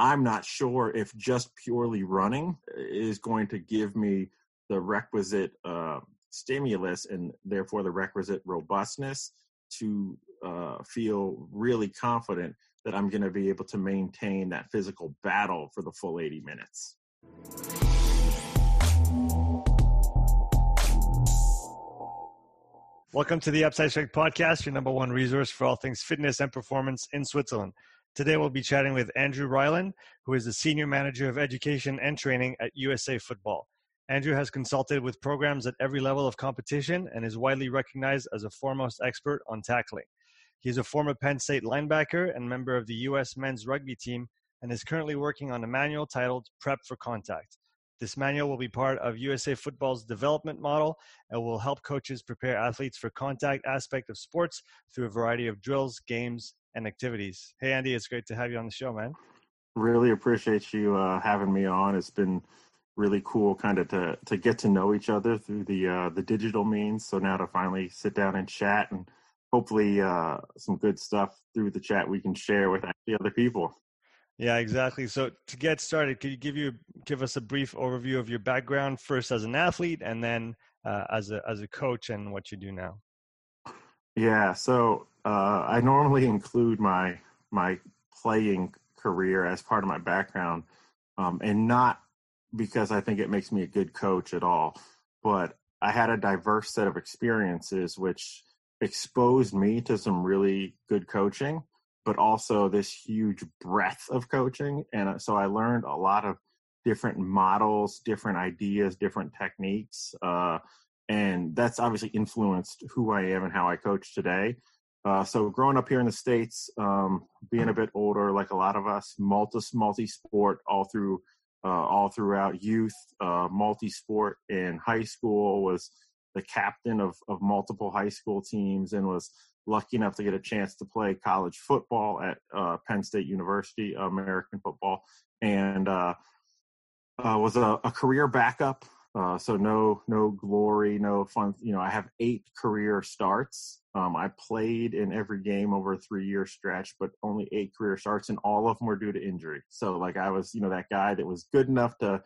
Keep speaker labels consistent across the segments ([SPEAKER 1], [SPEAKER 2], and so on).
[SPEAKER 1] I'm not sure if just purely running is going to give me the requisite uh, stimulus and therefore the requisite robustness to uh, feel really confident that I'm going to be able to maintain that physical battle for the full 80 minutes.
[SPEAKER 2] Welcome to the Upside Strength Podcast, your number one resource for all things fitness and performance in Switzerland. Today we'll be chatting with Andrew Ryland, who is the Senior Manager of Education and Training at USA Football. Andrew has consulted with programs at every level of competition and is widely recognized as a foremost expert on tackling. He is a former Penn State linebacker and member of the U.S. men's rugby team and is currently working on a manual titled Prep for Contact. This manual will be part of USA Football's development model and will help coaches prepare athletes for contact aspect of sports through a variety of drills, games, and activities. Hey, Andy, it's great to have you on the show, man.
[SPEAKER 1] Really appreciate you uh, having me on. It's been really cool, kind of to to get to know each other through the uh, the digital means. So now to finally sit down and chat, and hopefully uh, some good stuff through the chat we can share with the other people.
[SPEAKER 2] Yeah, exactly. So to get started, could you give you give us a brief overview of your background first as an athlete, and then uh, as a as a coach, and what you do now?
[SPEAKER 1] Yeah, so uh, I normally include my my playing career as part of my background, um, and not because I think it makes me a good coach at all, but I had a diverse set of experiences which exposed me to some really good coaching but also this huge breadth of coaching. And uh, so I learned a lot of different models, different ideas, different techniques. Uh, and that's obviously influenced who I am and how I coach today. Uh, so growing up here in the states, um, being a bit older, like a lot of us, multi multi sport all through uh, all throughout youth, uh, multi sport in high school was the captain of of multiple high school teams and was lucky enough to get a chance to play college football at uh, Penn State University, American football, and uh, was a, a, career backup. Uh, so no, no glory, no fun. You know, I have eight career starts. Um, I played in every game over a three-year stretch, but only eight career starts, and all of them were due to injury. So, like, I was, you know, that guy that was good enough to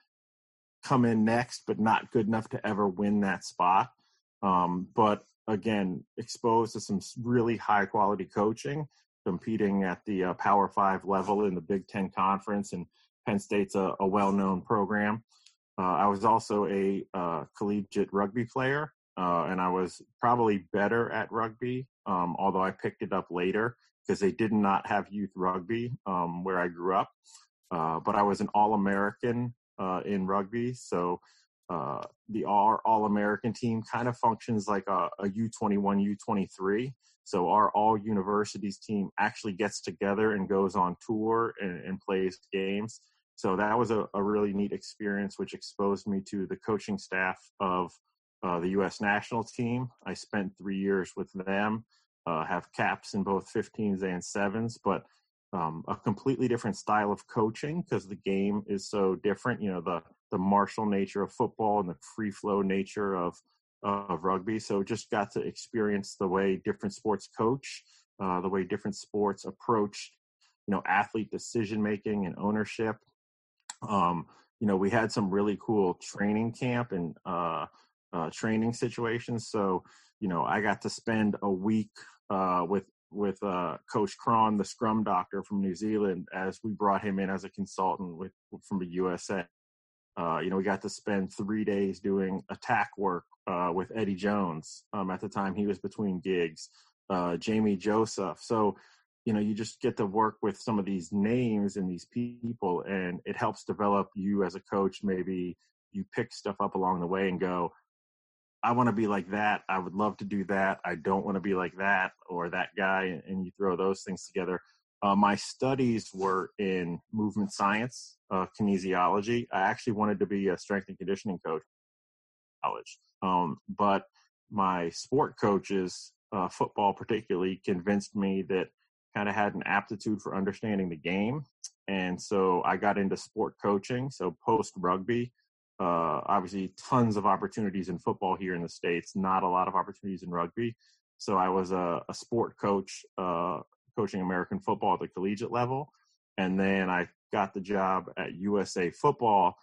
[SPEAKER 1] come in next, but not good enough to ever win that spot. Um, but again exposed to some really high quality coaching, competing at the uh, Power Five level in the Big Ten Conference, and Penn State's a, a well known program. Uh, I was also a uh, collegiate rugby player, uh, and I was probably better at rugby, um, although I picked it up later because they did not have youth rugby um, where I grew up. But I was an All American in rugby, so uh, the all all American team kind of functions like a a U21, U23. So our all universities team actually gets together and goes on tour and, and plays games. So that was a, a, really neat experience, which exposed me to the coaching staff of uh, the U.S. national team. I spent three years with them, uh, have caps in both 15s and sevens, but um, a completely different style of coaching because the game is so different. You know, the the martial nature of football and the free flow nature of of rugby. So just got to experience the way different sports coach, uh, the way different sports approach, you know, athlete decision making and ownership. Um, you know, we had some really cool training camp and uh, uh, training situations. So, you know, I got to spend a week uh, with with uh, Coach Cron, the Scrum Doctor from New Zealand, as we brought him in as a consultant with from the USA. Uh, you know, we got to spend three days doing attack work uh, with Eddie Jones. Um, at the time, he was between gigs. Uh, Jamie Joseph. So, you know, you just get to work with some of these names and these people, and it helps develop you as a coach. Maybe you pick stuff up along the way and go, I want to be like that. I would love to do that. I don't want to be like that or that guy. And you throw those things together. Uh, my studies were in movement science, uh, kinesiology. I actually wanted to be a strength and conditioning coach, college, um, but my sport coaches, uh, football particularly, convinced me that kind of had an aptitude for understanding the game, and so I got into sport coaching. So post rugby, uh, obviously tons of opportunities in football here in the states, not a lot of opportunities in rugby. So I was a, a sport coach uh, coaching American football at the collegiate level. And then I got the job at USA Football,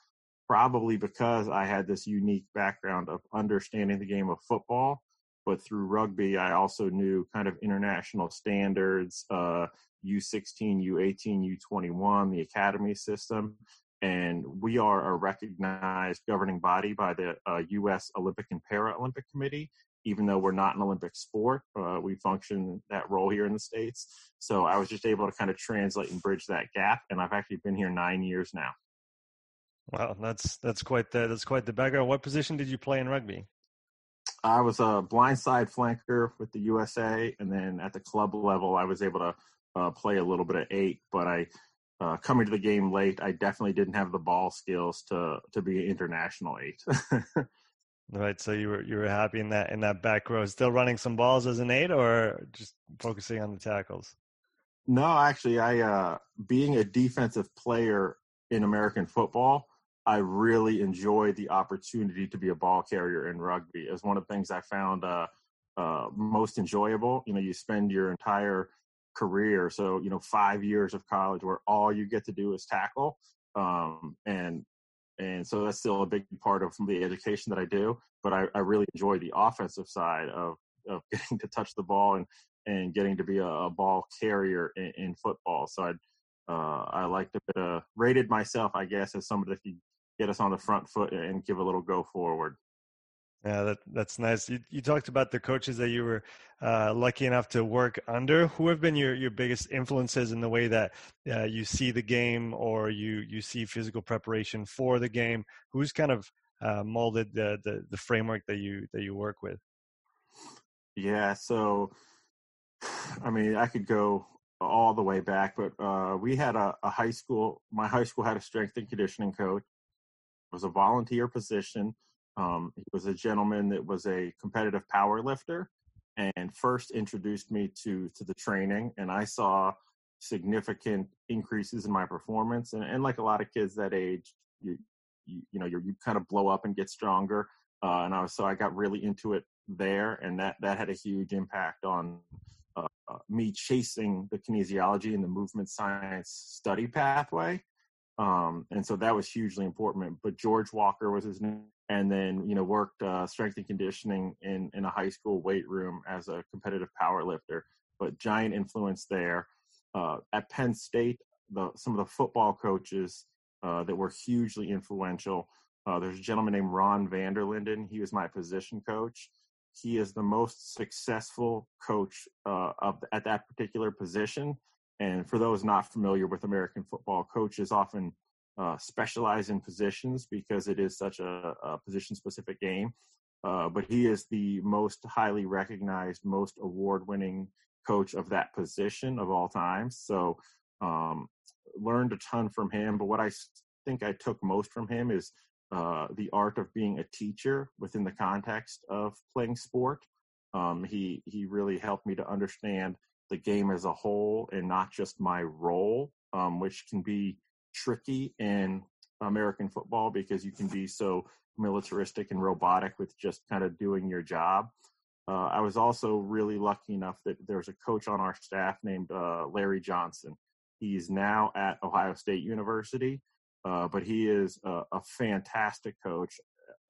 [SPEAKER 1] probably because I had this unique background of understanding the game of football. But through rugby, I also knew kind of international standards, uh, U16, U18, U21, the academy system. And we are a recognized governing body by the uh, U.S. Olympic and Paralympic Committee even though we're not an Olympic sport, uh, we function that role here in the States. So I was just able to kind of translate and bridge that gap. And I've actually been here nine years now.
[SPEAKER 2] Wow, that's that's quite the that's quite the background. What position did you play in rugby?
[SPEAKER 1] I was a blindside flanker with the USA, and then at the club level, I was able to uh, play a little bit of eight. But I, uh, coming to the game late, I definitely didn't have the ball skills to to be an international eight.
[SPEAKER 2] Right. So you were you were happy in that in that back row, still running some balls as an eight, or just focusing on the tackles.
[SPEAKER 1] No, actually, I uh, being a defensive player in American football, I really enjoy the opportunity to be a ball carrier in rugby. As one of the things I found uh, uh, most enjoyable. You know, you spend your entire career, so you know, five years of college where all you get to do is tackle. Um, and and so that's still a big part of the education that I do. But I, I really enjoy the offensive side of of getting to touch the ball and and getting to be a, a ball carrier in, in, football. So I uh, I a bit uh, rated myself, I guess, as somebody that can get us on the front foot and give a little go forward.
[SPEAKER 2] Yeah, that that's nice. You you talked about the coaches that you were uh, lucky enough to work under. Who have been your, your biggest influences in the way that uh, you see the game or you you see physical preparation for the game? Who's kind of uh, molded the, the the framework that you that you work with?
[SPEAKER 1] Yeah, so I mean, I could go all the way back, but uh, we had a, a high school. My high school had a strength and conditioning coach. Was a volunteer position um, he was a gentleman that was a competitive power lifter and first introduced me to to the training and I saw significant increases in my performance and, and like a lot of kids that age you you, you know you kind of blow up and get stronger uh, and I was so I got really into it there and that that had a huge impact on uh, uh, me chasing the kinesiology and the movement science study pathway um, and so that was hugely important but George Walker was his name and then you know worked uh, strength and conditioning in in a high school weight room as a competitive power lifter. But giant influence there. Uh, at Penn State, the, some of the football coaches uh, that were hugely influential. Uh, there's a gentleman named Ron Vanderlinden. He was my position coach. He is the most successful coach uh, of at that particular position. And for those not familiar with American football, coaches often uh, specialize in positions because it is such a, a position specific game. Uh, but he is the most highly recognized, most award winning coach of that position of all time. So, um, learned a ton from him. But what I think I took most from him is uh, the art of being a teacher within the context of playing sport. Um, he he really helped me to understand the game as a whole and not just my role, um, which can be tricky in American football because you can be so militaristic and robotic with just kind of doing your job. Uh, I was also really lucky enough that there's a coach on our staff named uh, Larry Johnson. He's now at Ohio State University, uh, but he is a, a, fantastic coach.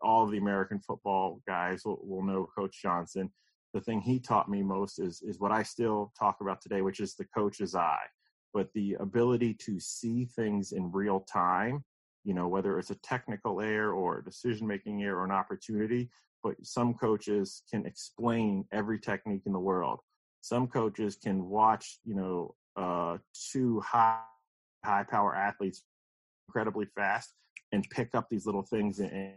[SPEAKER 1] All of the American football guys will, will know Coach Johnson. The thing he taught me most is is what I still talk about today, which is the coach's eye but the ability to see things in real time, you know, whether it's a technical error or a decision making error or an opportunity, but some coaches can explain every technique in the world. Some coaches can watch, you know, uh, two high high power athletes incredibly fast and pick up these little things and, and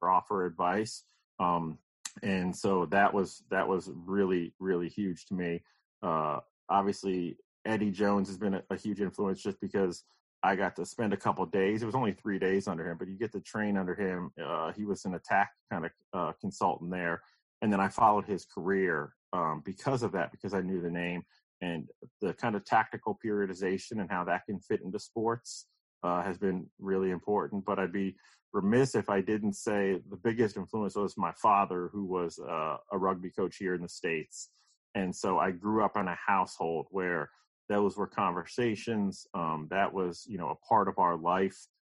[SPEAKER 1] offer advice. Um, and so that was that was really really huge to me. Uh, obviously, Eddie Jones has been a, a, huge influence just because I got to spend a couple days. It was only three days under him, but you get to train under him. Uh, he was an attack kind of uh, consultant there, and then I followed his career um, because of that, because I knew the name and the kind of tactical periodization and how that can fit into sports uh, has been really important. But I'd be remiss if I didn't say the biggest influence was my father, who was uh, a rugby coach here in the states, and so I grew up in a household where those were conversations. Um, that was, you know, a part of our life,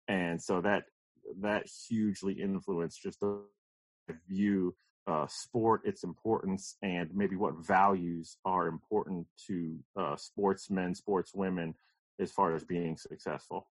[SPEAKER 1] and so that that hugely influenced just the view uh, sport, its importance, and maybe what values are important to uh, sportsmen, sportswomen, as far as being successful.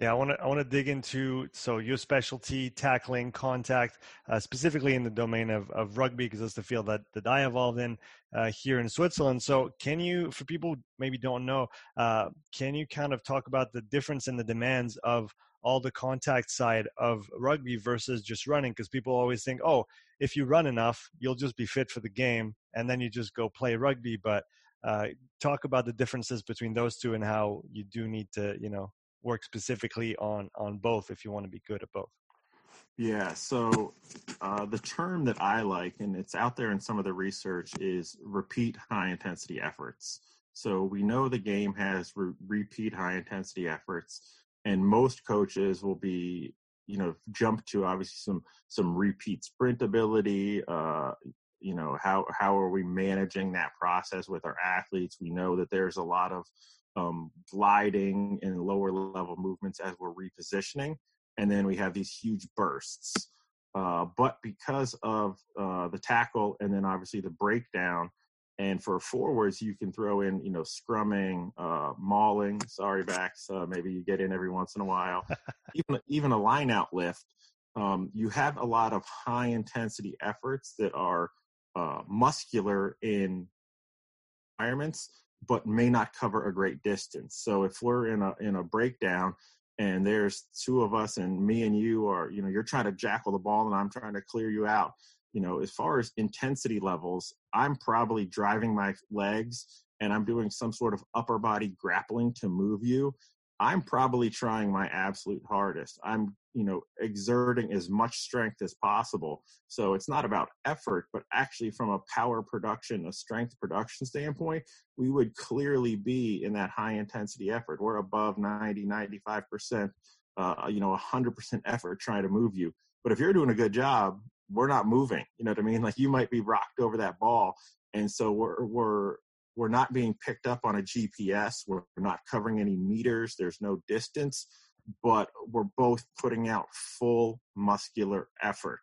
[SPEAKER 2] Yeah, I want to I want to dig into so your specialty tackling contact uh, specifically in the domain of, of rugby because that's the field that, that I evolved in uh, here in Switzerland. So can you, for people maybe don't know, uh, can you kind of talk about the difference in the demands of all the contact side of rugby versus just running? Because people always think, oh, if you run enough, you'll just be fit for the game, and then you just go play rugby. But uh, talk about the differences between those two and how you do need to, you know, work specifically on on both if you want to be good at both.
[SPEAKER 1] Yeah so uh, the term that i like and it's out there in some of the research is repeat high intensity efforts. So we know the game has re- repeat high intensity efforts and most coaches will be you know jump to obviously some some repeat sprint ability uh, you know how how are we managing that process with our athletes? We know that there's a lot of um, gliding and lower level movements as we're repositioning. And then we have these huge bursts. Uh, but because of uh, the tackle and then obviously the breakdown, and for forwards, you can throw in, you know, scrumming, uh, mauling. Sorry, backs. Uh, maybe you get in every once in a while. even even a line out lift. Um, you have a lot of high intensity efforts that are uh, muscular in environments but may not cover a great distance. So if we're in a in a breakdown and there's two of us and me and you are, you know, you're trying to jackal the ball and I'm trying to clear you out. You know, as far as intensity levels, I'm probably driving my legs and I'm doing some sort of upper body grappling to move you. I'm probably trying my absolute hardest. I'm, you know, exerting as much strength as possible. So it's not about effort, but actually from a power production, a strength production standpoint, we would clearly be in that high intensity effort. We're above 90, 95%, uh, you know, 100% effort trying to move you. But if you're doing a good job, we're not moving. You know what I mean? Like you might be rocked over that ball. And so we're, we're, we're not being picked up on a GPS. We're not covering any meters. There's no distance, but we're both putting out full muscular effort.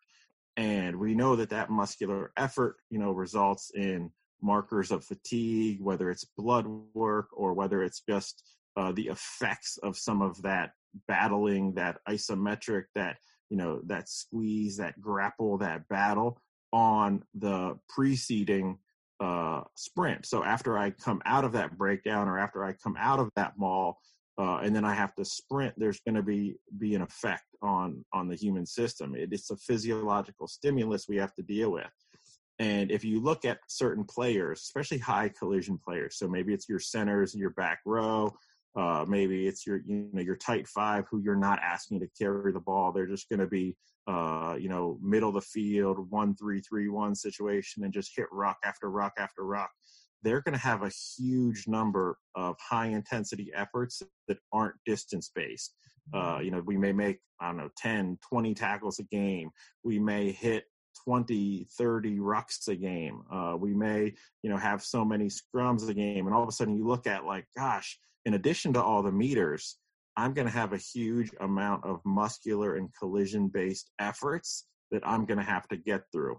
[SPEAKER 1] And we know that that muscular effort, you know, results in markers of fatigue, whether it's blood work or whether it's just uh, the effects of some of that battling, that isometric, that, you know, that squeeze, that grapple, that battle on the preceding uh, sprint. So after I come out of that breakdown or after I come out of that maul, uh, and then I have to sprint, there's going to be be an effect on on the human system. It, it's a physiological stimulus we have to deal with. And if you look at certain players, especially high collision players, so maybe it's your centers, your back row, uh, maybe it's your you know your tight five who you're not asking to carry the ball. They're just going to be uh, you know middle of the field one three three one situation and just hit rock after rock after rock. They're going to have a huge number of high intensity efforts that aren't distance based. Uh, you know, we may make, I don't know, 10, 20 tackles a game. We may hit 20, 30 rucks a game. Uh, we may, you know, have so many scrums a game. And all of a sudden you look at like, gosh, in addition to all the meters, I'm going to have a huge amount of muscular and collision based efforts that I'm going to have to get through.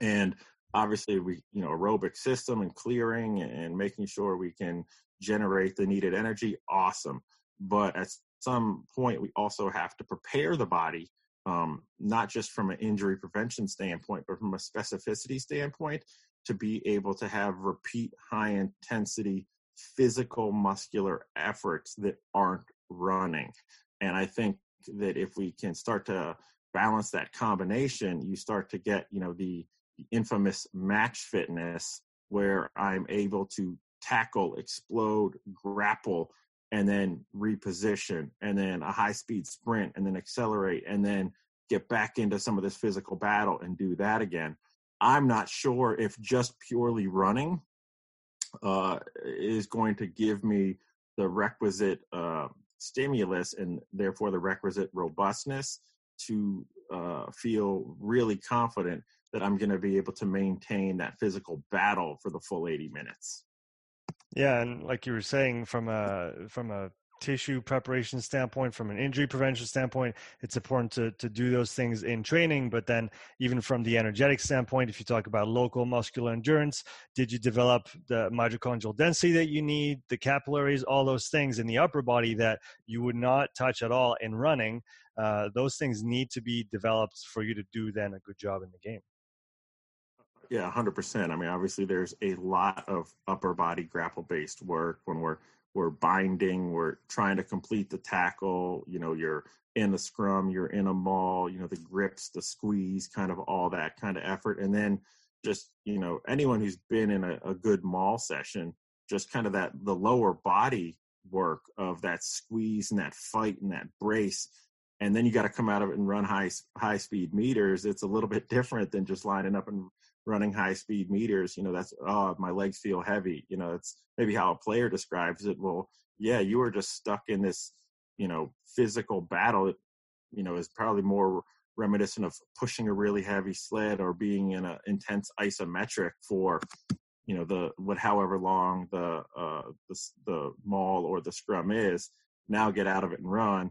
[SPEAKER 1] And obviously, we, you know, aerobic system and clearing and making sure we can generate the needed energy, awesome. But at some point, we also have to prepare the body, um, not just from an injury prevention standpoint, but from a specificity standpoint, to be able to have repeat high intensity physical muscular efforts that aren't running. And I think that if we can start to balance that combination, you start to get, you know, the, infamous match fitness where I'm able to tackle, explode, grapple, and then reposition, and then a high speed sprint, and then accelerate, and then get back into some of this physical battle and do that again. I'm not sure if just purely running uh, is going to give me the requisite uh, stimulus and therefore the requisite robustness to uh, feel really confident that I'm going to be able to maintain that physical battle for the full 80 minutes.
[SPEAKER 2] Yeah, and like you were saying, from a from a tissue preparation standpoint, from an injury prevention standpoint, it's important to, to do those things in training. But then, even from the energetic standpoint, if you talk about local muscular endurance, did you develop the mitochondrial density that you need, the capillaries, all those things in the upper body that you would not touch at all in running? Uh, those things need to be developed for you to do then a good job in the game.
[SPEAKER 1] Yeah, 100%. I mean, obviously, there's a lot of upper body grapple based work when we're we're binding, we're trying to complete the tackle, you know, you're in the scrum, you're in a maul, you know, the grips, the squeeze, kind of all that kind of effort. And then just, you know, anyone who's been in a, a good maul session, just kind of that the lower body work of that squeeze and that fight and that brace and then you got to come out of it and run high high speed meters it's a little bit different than just lining up and running high speed meters you know that's oh my legs feel heavy. You know it's maybe how a player describes it. Well yeah you were just stuck in this you know physical battle. You know is probably more reminiscent of pushing a really heavy sled or being in an intense isometric for you know the what however long the uh the, the maul or the scrum is. Now get out of it and run.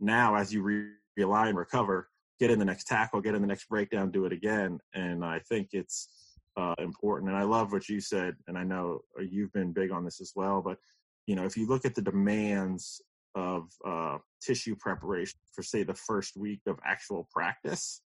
[SPEAKER 1] Now as you re- realign recover get in the next tackle, get in the next breakdown, do it again. And I think it's uh, important. And I love what you said, and I know uh, you've been big on this as well. But you know, if you look at the demands of uh, tissue preparation for, say, the first week of actual practice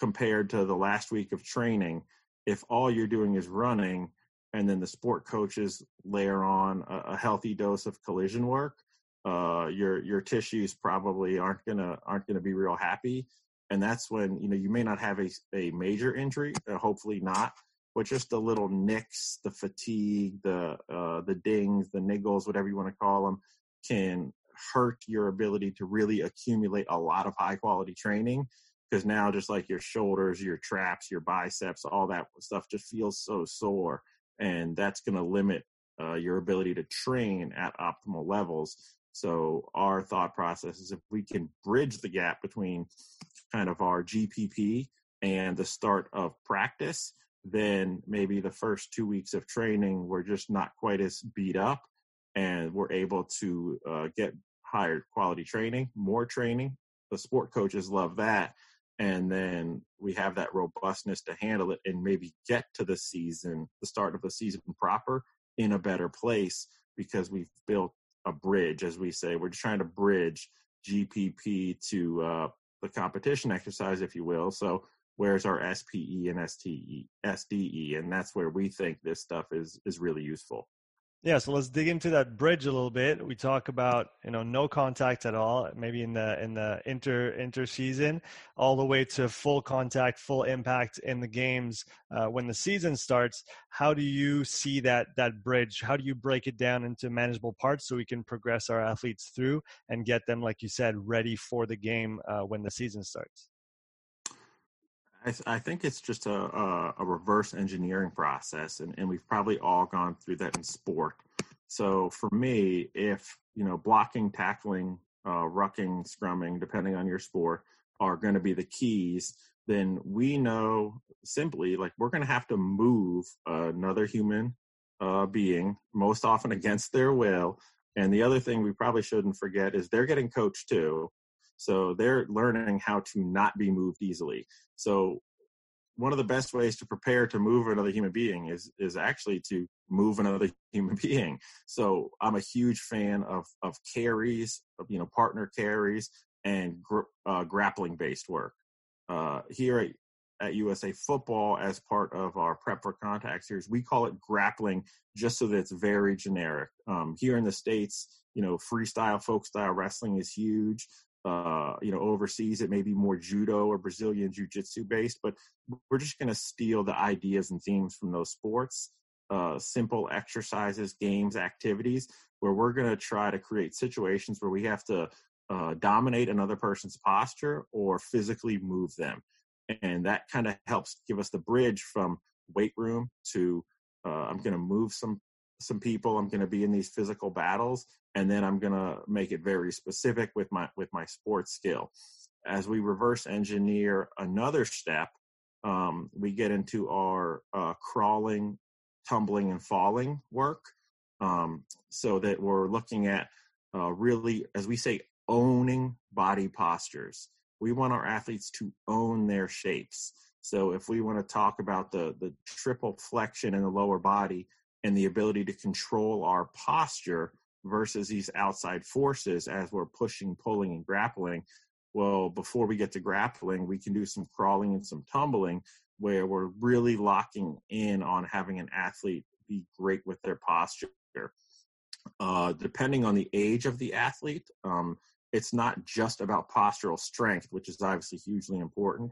[SPEAKER 1] compared to the last week of training, if all you're doing is running, and then the sport coaches layer on a, a healthy dose of collision work, uh, your your tissues probably aren't gonna aren't gonna be real happy, and that's when you know you may not have a a major injury, uh, hopefully not, but just the little nicks, the fatigue, the uh, the dings, the niggles, whatever you want to call them, can hurt your ability to really accumulate a lot of high quality training. Because now just like your shoulders your traps your biceps all that stuff just feels so sore and that's going to limit uh, your ability to train at optimal levels so our thought process is if we can bridge the gap between kind of our GPP and the start of practice, then maybe the first two weeks of training we're just not quite as beat up, and we're able to uh, get higher quality training, more training. The sport coaches love that, and then we have that robustness to handle it and maybe get to the season, the start of the season proper, in a better place because we've built a bridge, as we say. We're just trying to bridge GPP to uh, the competition exercise, if you will. So where's our SPE and STE, SDE, and that's where we think this stuff is is really useful.
[SPEAKER 2] Yeah, so let's dig into that bridge a little bit. We talk about you know no contact at all, maybe in the in the inter inter season, all the way to full contact, full impact in the games uh, when the season starts. How do you see that that bridge? How do you break it down into manageable parts so we can progress our athletes through and get them, like you said, ready for the game uh, when the season starts?
[SPEAKER 1] I, I, think it's just a, a, a, reverse engineering process, and, and we've probably all gone through that in sport. So for me, if you know blocking, tackling, uh, rucking, scrumming, depending on your sport, are going to be the keys, then we know simply like we're going to have to move another human uh, being, most often against their will. And the other thing we probably shouldn't forget is they're getting coached too. So they're learning how to not be moved easily. So one of the best ways to prepare to move another human being is is actually to move another human being. So I'm a huge fan of of carries, of, you know, partner carries and gr- uh, grappling based work. Uh, here at, at USA Football, as part of our Prep for Contact series, we call it grappling just so that it's very generic. Um, here in the states, you know, freestyle, folk style wrestling is huge uh, you know, overseas, it may be more judo or Brazilian jiu jitsu based, but we're just going to steal the ideas and themes from those sports, uh, simple exercises, games, activities, where we're going to try to create situations where we have to uh, dominate another person's posture or physically move them. And that kind of helps give us the bridge from weight room to uh, I'm going to move some some people i'm going to be in these physical battles and then i'm going to make it very specific with my with my sports skill as we reverse engineer another step um, we get into our uh, crawling tumbling and falling work um, so that we're looking at uh, really, as we say, owning body postures. We want our athletes to own their shapes. So if we want to talk about the the triple flexion in the lower body and the ability to control our posture versus these outside forces as we're pushing, pulling, and grappling, well, before we get to grappling, we can do some crawling and some tumbling where we're really locking in on having an athlete be great with their posture. Uh, depending on the age of the athlete, um, it's not just about postural strength, which is obviously hugely important,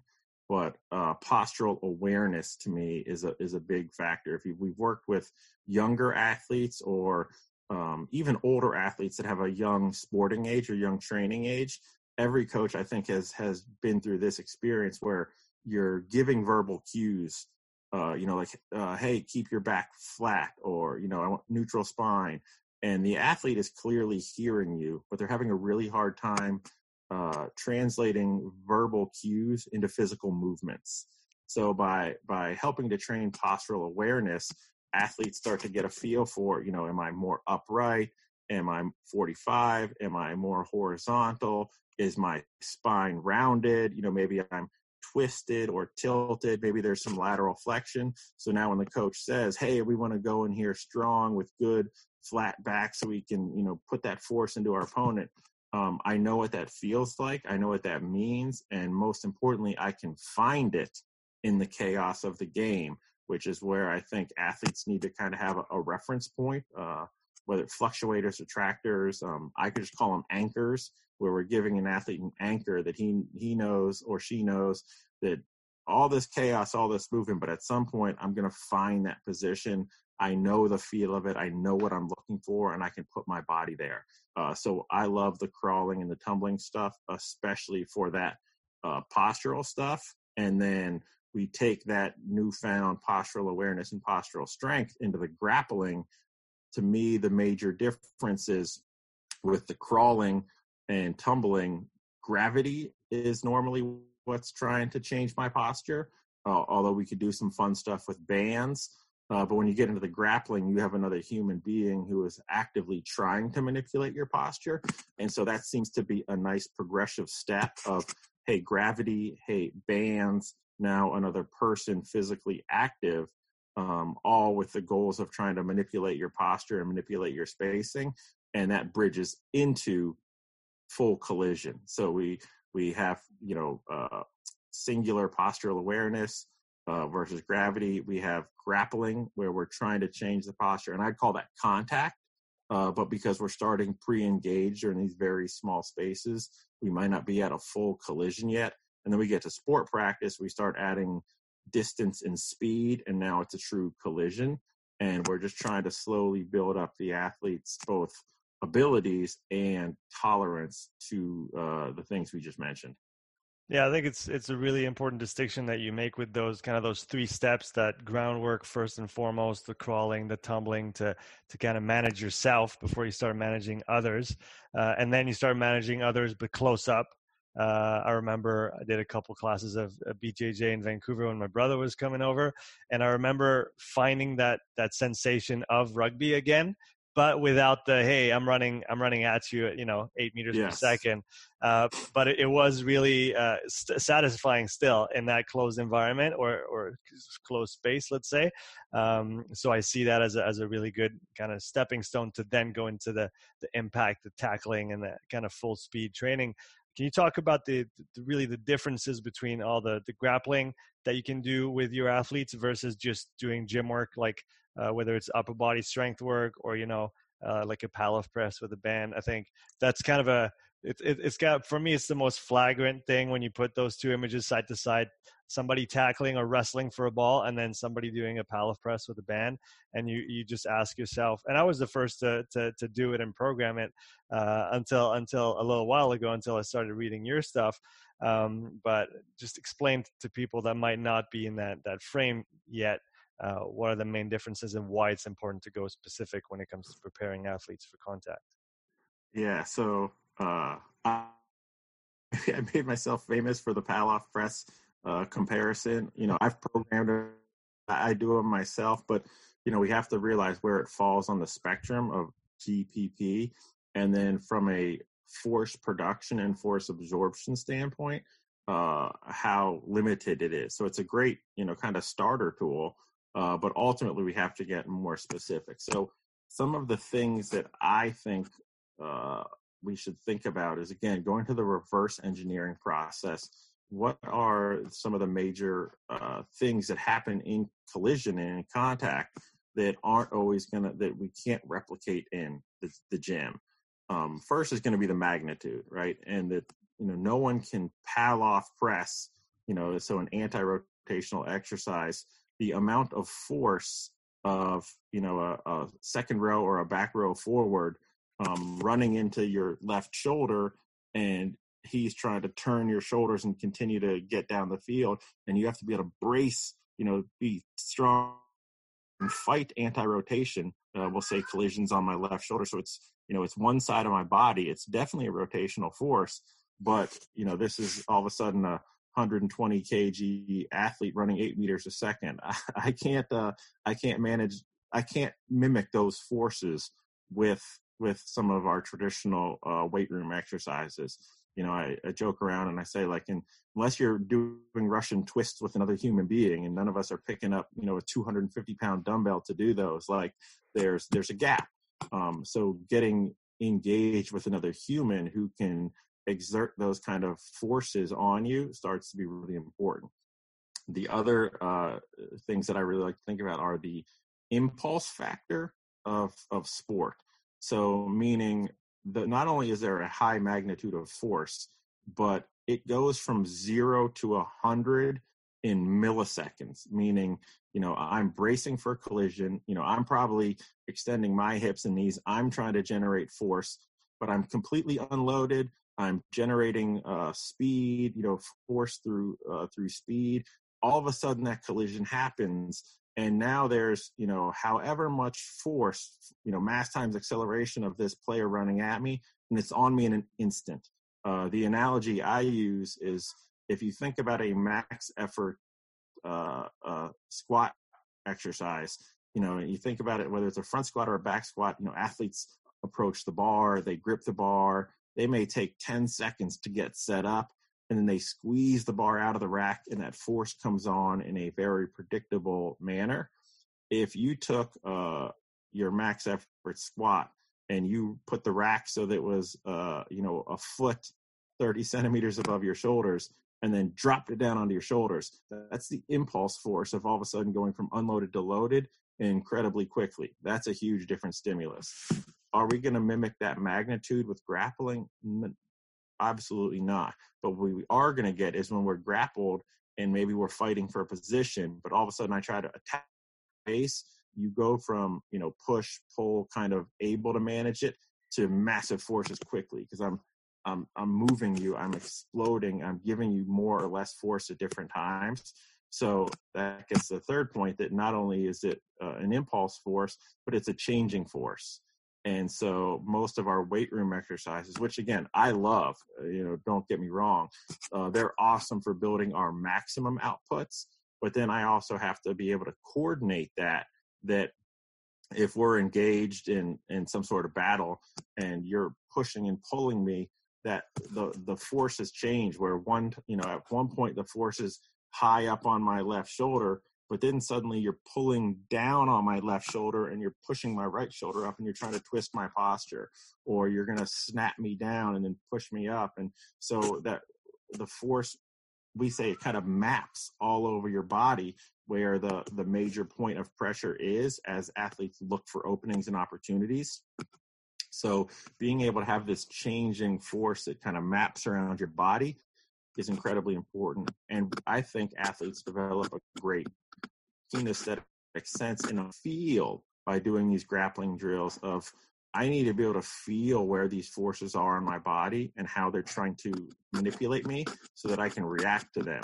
[SPEAKER 1] but uh, postural awareness to me is a is a big factor. If we've worked with younger athletes or um, even older athletes that have a young sporting age or young training age, every coach I think has has been through this experience where you're giving verbal cues. Uh, you know, like, uh, hey, keep your back flat, or you know, I want neutral spine, and the athlete is clearly hearing you, but they're having a really hard time uh, translating verbal cues into physical movements. So by by helping to train postural awareness, athletes start to get a feel for, you know, am I more upright? Am I 45? Am I more horizontal? Is my spine rounded? You know, maybe I'm twisted or tilted. Maybe there's some lateral flexion. So now when the coach says, "Hey, we want to go in here strong with good flat back, so we can, you know, put that force into our opponent," Um, I know what that feels like. I know what that means. And most importantly, I can find it in the chaos of the game, which is where I think athletes need to kind of have a, a reference point, uh, whether it's fluctuators or attractors. Um, I could just call them anchors, where we're giving an athlete an anchor that he, he knows or she knows that all this chaos, all this movement, but at some point I'm going to find that position. I know the feel of it. I know what I'm looking for, and I can put my body there. Uh, so I love the crawling and the tumbling stuff, especially for that uh, postural stuff. And then we take that newfound postural awareness and postural strength into the grappling. To me, the major difference is with the crawling and tumbling, gravity is normally what's trying to change my posture. Uh, although we could do some fun stuff with bands. Uh, but when you get into the grappling, you have another human being who is actively trying to manipulate your posture. And so that seems to be a nice progressive step of, hey, gravity, hey, bands, now another person physically active, um, all with the goals of trying to manipulate your posture and manipulate your spacing. And that bridges into full collision. So we we have, you know, uh, singular postural awareness, uh, versus gravity. We have grappling, where we're trying to change the posture, and I'd call that contact. Uh, but because we're starting pre-engaged or in these very small spaces, we might not be at a full collision yet. And then we get to sport practice, we start adding distance and speed, and now it's a true collision. And we're just trying to slowly build up the athletes' both abilities and tolerance to uh, the things we just mentioned.
[SPEAKER 2] Yeah, I think it's it's a really important distinction that you make with those kind of those three steps that groundwork first and foremost, the crawling, the tumbling to to kind of manage yourself before you start managing others, uh, and then you start managing others but close up. Uh, I remember I did a couple classes of, of BJJ in Vancouver when my brother was coming over, and I remember finding that that sensation of rugby again but without the hey i'm running i'm running at you at you know eight meters yes. per second uh, but it, it, was really uh, st- satisfying still in that closed environment or or closed space let's say um, so i see that as a, as a really good kind of stepping stone to then go into the the impact the tackling and the kind of full speed training can you talk about the, the, really the differences between all the the grappling that you can do with your athletes versus just doing gym work like uh, whether it's upper body strength work or you know uh, like a Pallof press with a band. I think that's kind of a it, it, it's got for me it's the most flagrant thing when you put those two images side to side somebody tackling or wrestling for a ball and then somebody doing a Pallof press with a band and you you just ask yourself and i was the first to to, to do it and program it uh, until until a little while ago until i started reading your stuff um, but just explain to people that might not be in that that frame yet uh, what are the main differences and why it's important to go specific when it comes to preparing athletes for contact?
[SPEAKER 1] Yeah, so uh, I, I made myself famous for the Pallof press uh, comparison. You know, I've programmed it, I do it myself, but you know, we have to realize where it falls on the spectrum of GPP. And then from a force production and force absorption standpoint, uh, how limited it is. So it's a great, you know, kind of starter tool, uh, but ultimately we have to get more specific. So some of the things that I think uh, we should think about is again going to the reverse engineering process. What are some of the major uh, things that happen in collision and in contact that aren't always gonna that we can't replicate in the, the gym? Um, first is going to be the magnitude, right? And that you know no one can Pallof press, you know, so an anti-rotational exercise, the amount of force of you know a, a second row or a back row forward um, running into your left shoulder and he's trying to turn your shoulders and continue to get down the field and you have to be able to brace you know be strong and fight anti-rotation uh, we'll say collisions on my left shoulder. So it's you know it's one side of my body. It's definitely a rotational force but you know this is all of a sudden a 120 kg athlete running eight meters a second i, I can't uh, i can't manage i can't mimic those forces with with some of our traditional uh, weight room exercises. You know, I, I, joke around and I say, like, in, unless you're doing Russian twists with another human being, and none of us are picking up, you know, a 250 pound dumbbell to do those, like, there's there's a gap. Um, so getting engaged with another human who can exert those kind of forces on you starts to be really important. The other uh, things that I really like to think about are the impulse factor of of sport. So, meaning that not only is there a high magnitude of force, but it goes from zero to a hundred in milliseconds, meaning, you know, I'm bracing for collision. You know, I'm probably extending my hips and knees. I'm trying to generate force, but I'm completely unloaded. I'm generating uh, speed, you know, force through uh, through speed. All of a sudden, that collision happens, and now there's you know however much force you know mass times acceleration of this player running at me and it's on me in an instant uh, the analogy i use is if you think about a max effort uh, uh, squat exercise you know you think about it whether it's a front squat or a back squat you know athletes approach the bar they grip the bar they may take 10 seconds to get set up and then they squeeze the bar out of the rack and that force comes on in a very predictable manner. If you took uh, your max effort squat and you put the rack so that it was uh, you know a foot 30 centimeters above your shoulders and then dropped it down onto your shoulders that's the impulse force of all of a sudden going from unloaded to loaded incredibly quickly that's a huge different stimulus are we going to mimic that magnitude with grappling Absolutely not. But what we are going to get is when we're grappled and maybe we're fighting for a position, but all of a sudden I try to attack base, you go from, you know, push, pull, kind of able to manage it to massive forces quickly because I'm I'm I'm moving you, I'm exploding, I'm giving you more or less force at different times. So that gets the third point that not only is it uh, an impulse force, but it's a changing force. And so most of our weight room exercises, which again, I love, uh, you know, don't get me wrong, uh, they're awesome for building our maximum outputs. But then I also have to be able to coordinate that, that if we're engaged in, in some sort of battle and you're pushing and pulling me, that the, the force has changed where one, you know, at one point the force is high up on my left shoulder but then suddenly you're pulling down on my left shoulder and you're pushing my right shoulder up and you're trying to twist my posture or you're going to snap me down and then push me up. And so that the force we say it kind of maps all over your body where the the major point of pressure is as athletes look for openings and opportunities. So being able to have this changing force that kind of maps around your body is incredibly important and i think athletes develop a great kinesthetic sense in a field by doing these grappling drills of I need to be able to feel where these forces are in my body and how they're trying to manipulate me so that I can react to them.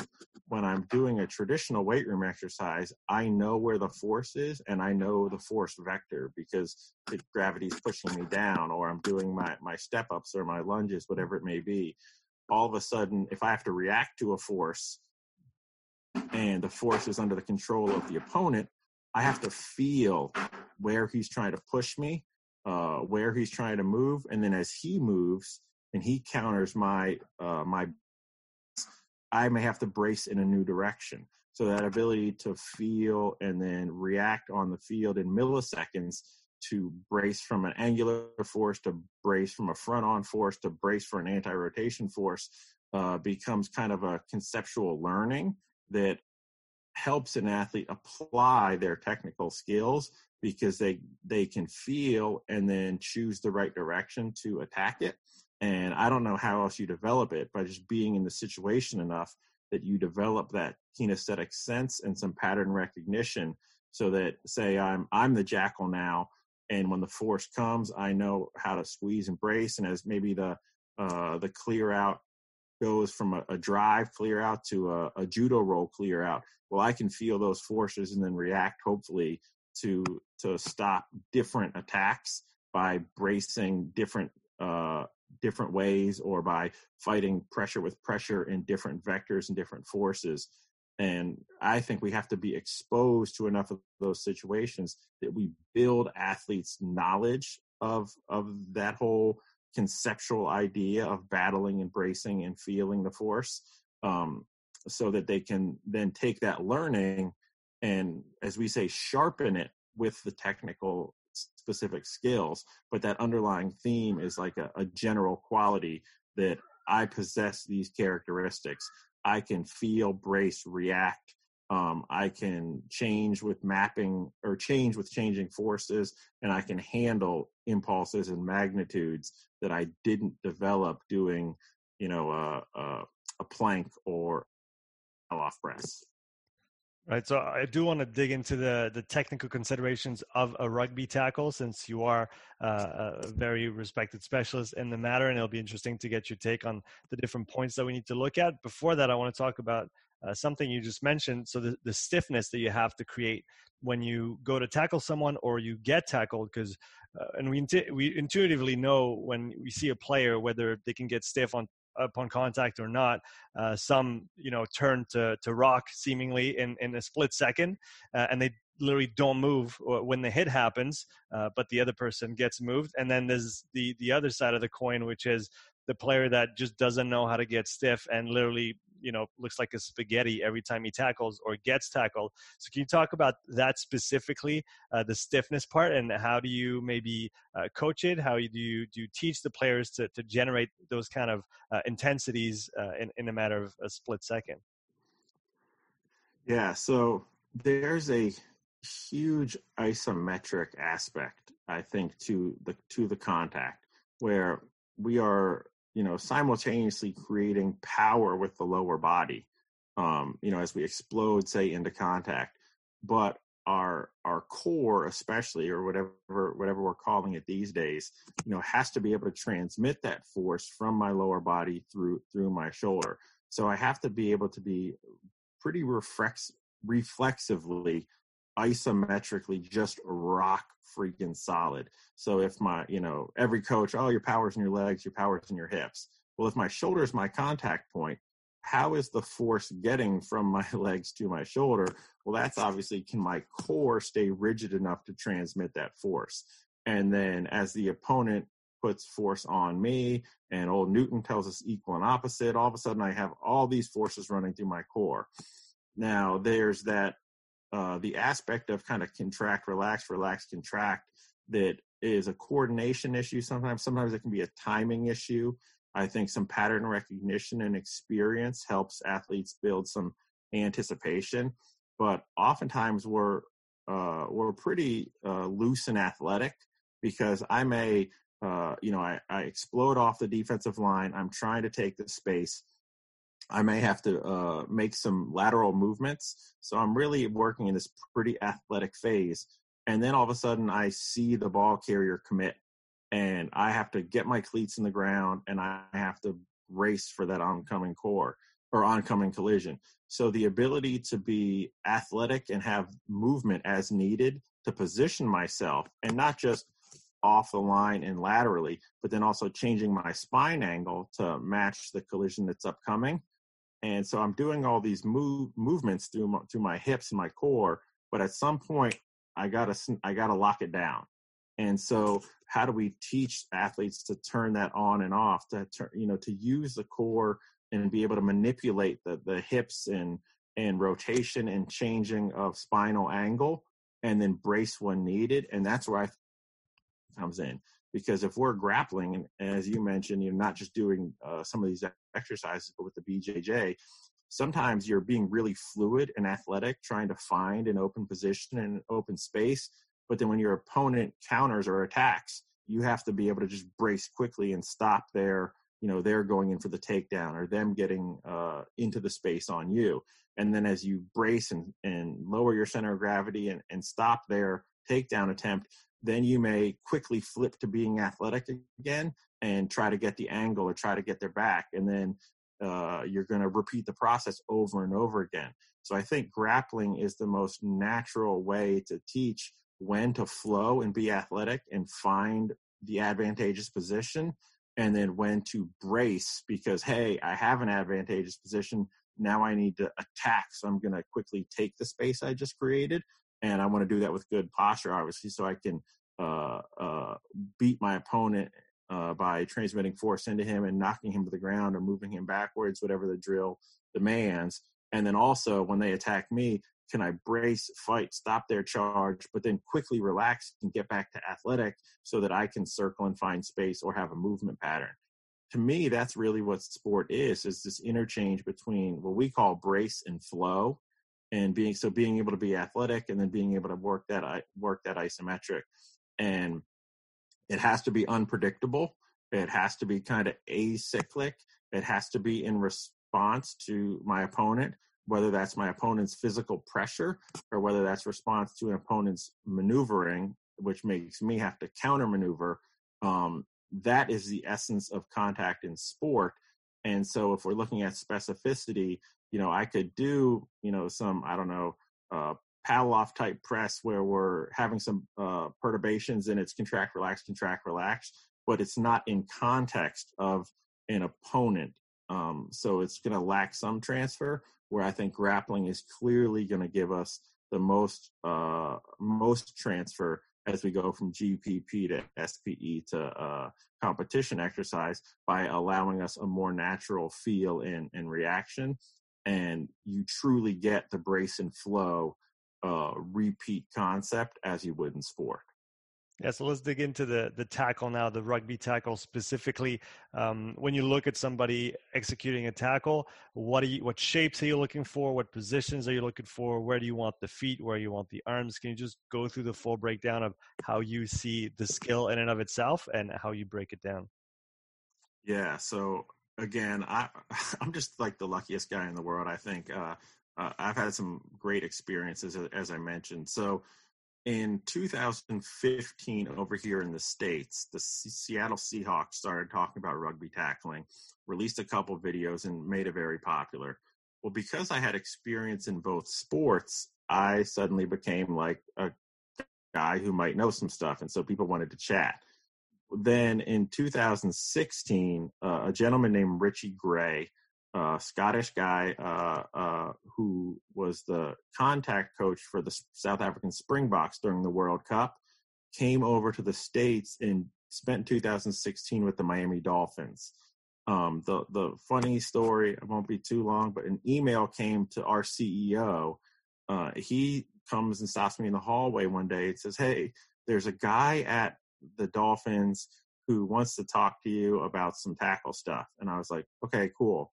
[SPEAKER 1] When I'm doing a traditional weight room exercise, I know where the force is and I know the force vector because the gravity's pushing me down or I'm doing my, my step ups or my lunges, whatever it may be. All of a sudden, if I have to react to a force, and the force is under the control of the opponent, I have to feel where he's trying to push me, uh, where he's trying to move, and then as he moves and he counters my uh, my, I may have to brace in a new direction. So that ability to feel and then react on the field in milliseconds to brace from an angular force to brace from a front on force to brace for an anti rotation force uh, becomes kind of a conceptual learning that helps an athlete apply their technical skills because they they can feel and then choose the right direction to attack it. And i don't know how else you develop it by just being in the situation enough that you develop that kinesthetic sense and some pattern recognition so that say i'm i'm the jackal now and when the force comes i know how to squeeze and brace and as maybe the uh the clear out goes from a, a drive clear out to a, a, judo roll clear out. Well, I can feel those forces and then react hopefully to to stop different attacks by bracing different uh, different ways or by fighting pressure with pressure in different vectors and different forces. And I think we have to be exposed to enough of those situations that we build athletes' knowledge of of that whole conceptual idea of battling, embracing, and feeling the force, um, so that they can then take that learning and, as we say, sharpen it with the technical specific skills. But that underlying theme is like a, a general quality that I possess these characteristics. I can feel, brace, react, um, I can change with mapping or change with changing forces, and I can handle impulses and magnitudes that I didn't develop doing, you know, a, a, a plank or a Pallof press.
[SPEAKER 2] Right. So I do want to dig into the the technical considerations of a rugby tackle, since you are uh, a very respected specialist in the matter, and it'll be interesting to get your take on the different points that we need to look at. Before that, I want to talk about uh, something you just mentioned. So the, the stiffness that you have to create when you go to tackle someone or you get tackled, because uh, and we we intuitively know when we see a player whether they can get stiff on upon contact or not. Uh, some you know turn to to rock seemingly in in a split second, uh, and they literally don't move when the hit happens, uh, but the other person gets moved. And then there's the the other side of the coin, which is the player that just doesn't know how to get stiff and literally you know looks like a spaghetti every time he tackles or gets tackled. So can you talk about that specifically, uh, the stiffness part, and how do you maybe uh, coach it? How do you do you teach the players to to generate those kind of uh, intensities uh, in in a matter of a split second?
[SPEAKER 1] Yeah, so there's a huge isometric aspect, I think, to the to the contact where we are you know, simultaneously creating power with the lower body, um, you know, as we explode, say, into contact. But our our core, especially, or whatever whatever we're calling it these days, you know, has to be able to transmit that force from my lower body through through my shoulder. So I have to be able to be pretty reflex reflexively isometrically just rock freaking solid. So if my, you know, every coach, oh, your power's in your legs, your power's in your hips. Well, if my shoulder is my contact point, how is the force getting from my legs to my shoulder? Well, that's obviously can my core stay rigid enough to transmit that force? And then as the opponent puts force on me and old Newton tells us equal and opposite, all of a sudden I have all these forces running through my core. Now there's that uh, the aspect of kind of contract, relax, relax, contract that is a coordination issue sometimes. Sometimes it can be a timing issue. I think some pattern recognition and experience helps athletes build some anticipation. But oftentimes we're uh, we're pretty uh, loose and athletic because I may, uh, you know, I, I explode off the defensive line. I'm trying to take the space I may have to uh, make some lateral movements. So I'm really working in this pretty athletic phase. And then all of a sudden, I see the ball carrier commit, and I have to get my cleats in the ground and I have to race for that oncoming core or oncoming collision. So the ability to be athletic and have movement as needed to position myself and not just off the line and laterally, but then also changing my spine angle to match the collision that's upcoming and so I'm doing all these move movements through my, through my hips and my core. But at some point, I gotta I gotta lock it down. And so, how do we teach athletes to turn that on and off? To turn, you know, to use the core and be able to manipulate the the hips and and rotation and changing of spinal angle, and then brace when needed. And that's where I comes in because if we're grappling and as you mentioned you're not just doing uh, some of these exercises but with the bjj sometimes you're being really fluid and athletic trying to find an open position and an open space but then when your opponent counters or attacks you have to be able to just brace quickly and stop their you know they're going in for the takedown or them getting uh, into the space on you. And then as you brace and, and lower your center of gravity and, and stop their takedown attempt then you may quickly flip to being athletic again and try to get the angle or try to get their back and then uh, you're going to repeat the process over and over again. So i think grappling is the most natural way to teach when to flow and be athletic and find the advantageous position and then when to brace because hey i have an advantageous position. Now i need to attack so i'm going to quickly take the space i just created and I want to do that with good posture, obviously, so I can uh, uh, beat my opponent uh, by transmitting force into him and knocking him to the ground or moving him backwards, whatever the drill demands. And then also, when they attack me, can I brace, fight, stop their charge, but then quickly relax and get back to athletic so that I can circle and find space or have a movement pattern? To me, that's really what sport is, is this interchange between what we call brace and flow and being so being able to be athletic and then being able to work that I work that isometric. And it has to be unpredictable. It has to be kind of acyclic. It has to be in response to my opponent whether that's my opponent's physical pressure or whether that's response to an opponent's maneuvering which makes me have to counter maneuver um, that is the essence of contact in sport. And so if we're looking at specificity you know, I could do, you know, some, I don't know, uh, Pallof type press where we're having some uh, perturbations and it's contract, relax, contract, relax, but it's not in context of an opponent. Um, so it's going to lack some transfer where I think grappling is clearly going to give us the most, uh, most transfer as we go from GPP to SPE to uh, competition exercise by allowing us a more natural feel and, and reaction and you truly get the brace and flow uh, repeat concept as you would in sport.
[SPEAKER 2] Yeah, so let's dig into the the tackle now, the rugby tackle specifically. Um, when you look at somebody executing a tackle, what are you, what shapes are you looking for? What positions are you looking for? Where do you want the feet? Where do you want the arms? Can you just go through the full breakdown of how you see the skill in and of itself and how you break it down?
[SPEAKER 1] Yeah, so again, I I'm just like the luckiest guy in the world. I think uh, uh, I've had some great experiences, as I mentioned. So in 2015, over here in the states, the C- Seattle Seahawks started talking about rugby tackling, released a couple videos, and made it very popular. Well, because I had experience in both sports, I suddenly became like a guy who might know some stuff, and so people wanted to chat then in 2016, uh, a gentleman named Richie Gray, a Scottish guy uh, uh, who was the contact coach for the South African Springboks during the World Cup, came over to the States and spent 2016 with the Miami Dolphins. Um, the the funny story, it won't be too long, but an email came to our CEO. Uh, he comes and stops me in the hallway one day and says, "Hey, there's a guy at the Dolphins who wants to talk to you about some tackle stuff. And I was like, okay, cool.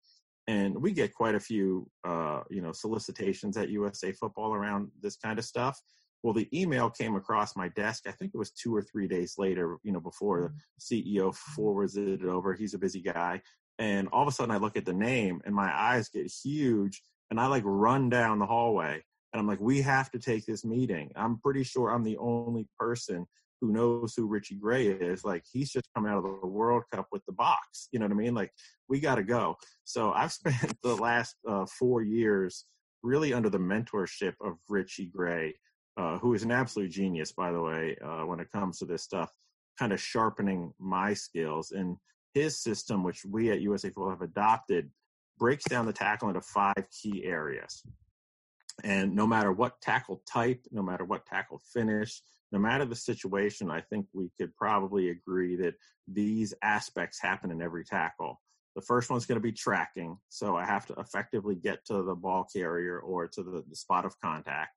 [SPEAKER 1] And we get quite a few, uh, you know, solicitations at USA Football around this kind of stuff. Well, the email came across my desk. I think it was two or three days later, you know, before the mm-hmm. CEO forwards it over. He's a busy guy. And all of a sudden I look at the name and my eyes get huge and I like run down the hallway and I'm like, we have to take this meeting. I'm pretty sure I'm the only person who knows who Richie Gray is, like he's just come out of the World Cup with the Boks. You know what I mean? Like we got to go. So I've spent the last uh, four years really under the mentorship of Richie Gray, uh, who is an absolute genius, by the way, uh, when it comes to this stuff, kind of sharpening my skills. And his system, which we at USA Football have adopted, breaks down the tackle into five key areas. And no matter what tackle type, no matter what tackle finish, no matter the situation, I think we could probably agree that these aspects happen in every tackle. The first one's going to be tracking. So I have to effectively get to the ball carrier or to the, the spot of contact.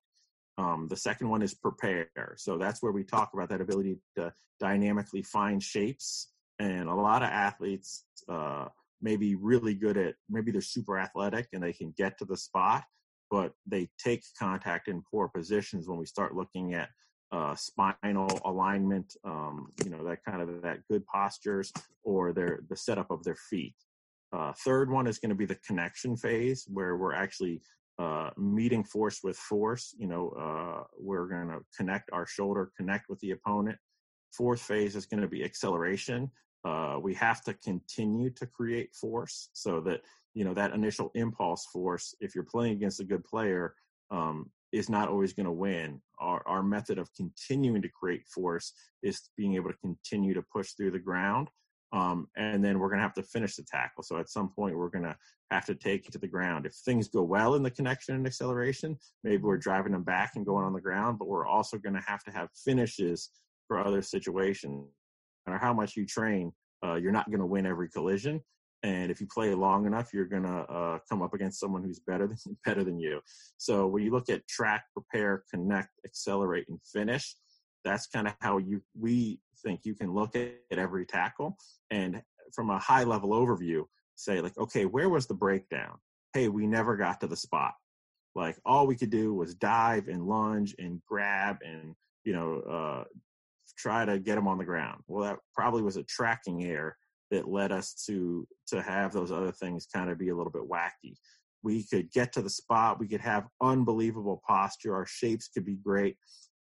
[SPEAKER 1] Um, the second one is prepare. So that's where we talk about that ability to dynamically find shapes. And a lot of athletes uh, may be really good at, maybe they're super athletic and they can get to the spot, but they take contact in poor positions when we start looking at uh, spinal alignment, um, you know, that kind of that good postures or their the setup of their feet. Uh, third one is going to be the connection phase where we're actually uh, meeting force with force. You know, uh, we're going to connect our shoulder, connect with the opponent. Fourth phase is going to be acceleration. Uh, we have to continue to create force so that you know that initial impulse force. If you're playing against a good player, um, is not always going to win. Our, our method of continuing to create force is being able to continue to push through the ground. Um, and then we're going to have to finish the tackle. So at some point, we're going to have to take it to the ground. If things go well in the connection and acceleration, maybe we're driving them back and going on the ground, but we're also going to have to have finishes for other situations. No matter how much you train, uh, you're not going to win every collision. And if you play long enough, you're to uh, come up against someone who's better than better than you. So when you look at track, prepare, connect, accelerate, and finish, that's kind of how you we think you can look at, at every tackle. And from a high level overview say like okay where was the breakdown? Hey we never got to the spot. Like all we could do was dive and lunge and grab and you know uh, try to get them on the ground. Well that probably was a tracking error that led us to to have those other things kind of be a little bit wacky. We could get to the spot we could have unbelievable posture our shapes could be great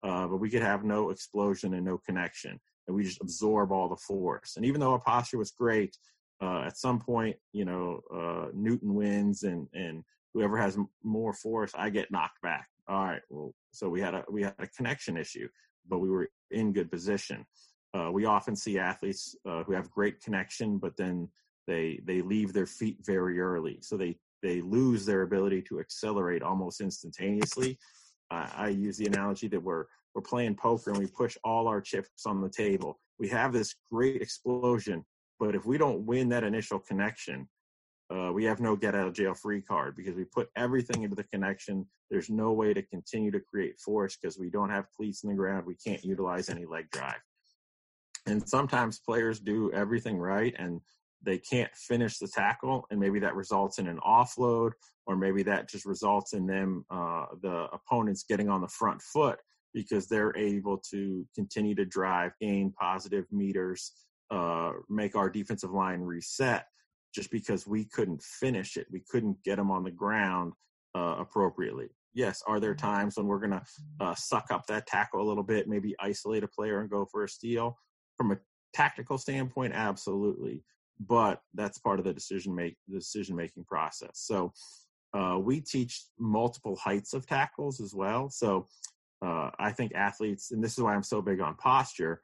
[SPEAKER 1] uh, but we could have no explosion and no connection and we just absorb all the force. And even though our posture was great uh, at some point you know uh, newton wins and and whoever has more force i get knocked back. All right well so we had a we had a connection issue but we were in good position uh, we often see athletes uh, who have great connection, but then they they leave their feet very early, so they they lose their ability to accelerate almost instantaneously. Uh, I use the analogy that we're we're playing poker and we push all our chips on the table. We have this great explosion, but if we don't win that initial connection, uh, we have no get out of jail free card because we put everything into the connection. There's no way to continue to create force because we don't have cleats in the ground. We can't utilize any leg drive and sometimes players do everything right and they can't finish the tackle and maybe that results in an offload or maybe that just results in them uh, the opponents getting on the front foot because they're able to continue to drive gain positive meters uh, make our defensive line reset just because we couldn't finish it. We couldn't get them on the ground uh, appropriately. Yes are there times when we're going to uh, suck up that tackle a little bit maybe isolate a player and go for a steal from a tactical standpoint, absolutely. But that's part of the decision make decision making process. So uh, we teach multiple heights of tackles as well. So uh, I think athletes, and this is why I'm so big on posture.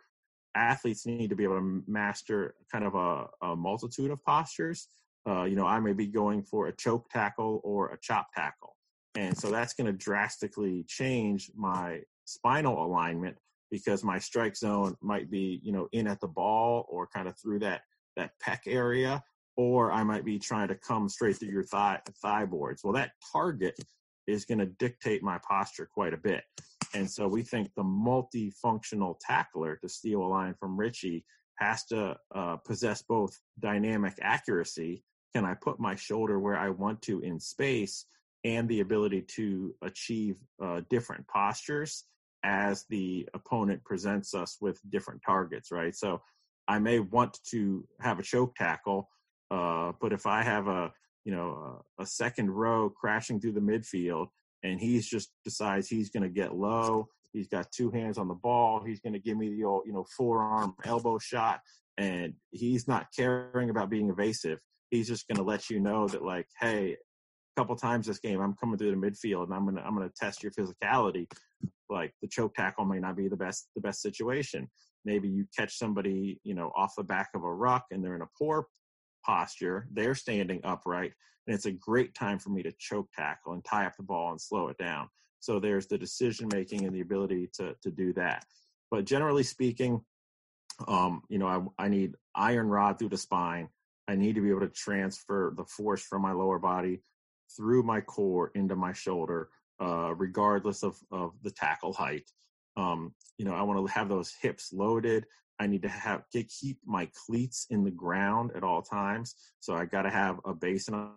[SPEAKER 1] Athletes need to be able to master kind of a, a multitude of postures. Uh, you know, I may be going for a choke tackle or a chop tackle, and so that's going to drastically change my spinal alignment because my strike zone might be you know in at the ball or kind of through that that pec area or i might be trying to come straight through your thigh thigh boards. Well that target is going to dictate my posture quite a bit. And so we think the multifunctional tackler to steal a line from richie has to uh, possess both dynamic accuracy can i put my shoulder where i want to in space and the ability to achieve uh, different postures as the opponent presents us with different targets, right? So I may want to have a choke tackle, uh, but if I have a you know a, a second row crashing through the midfield and he's just decides he's going to get low, he's got two hands on the ball, he's going to give me the old you know forearm elbow shot, and he's not caring about being evasive. He's just going to let you know that like, hey, a couple times this game I'm coming through the midfield and I'm gonna I'm gonna test your physicality. Like the choke tackle may not be the best the best situation. Maybe you catch somebody, you know, off the back of a ruck and they're in a poor posture. They're standing upright, and it's a great time for me to choke tackle and tie up the ball and slow it down. So there's the decision making and the ability to to do that. But generally speaking, um, you know, I, I need iron rod through the spine. I need to be able to transfer the force from my lower body through my core into my shoulder, uh, regardless of, of the tackle height. Um, you know, I want to have those hips loaded. I need to have keep my cleats in the ground at all times. So I got to have a basin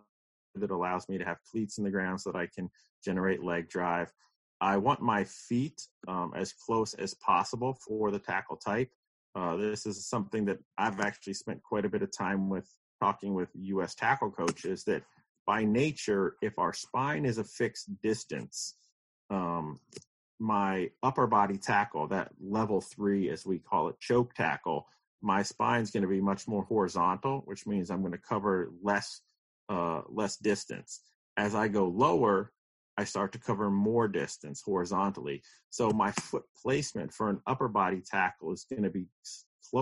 [SPEAKER 1] that allows me to have cleats in the ground so that I can generate leg drive. I want my feet um, as close as possible for the tackle type. Uh, this is something that I've actually spent quite a bit of time with talking with U.S. tackle coaches that by nature, if our spine is a fixed distance, um, my upper body tackle, that level three, as we call it, choke tackle, my spine is going to be much more horizontal, which means I'm going to cover less uh, less distance. As I go lower, I start to cover more distance horizontally. So my foot placement for an upper body tackle is going to be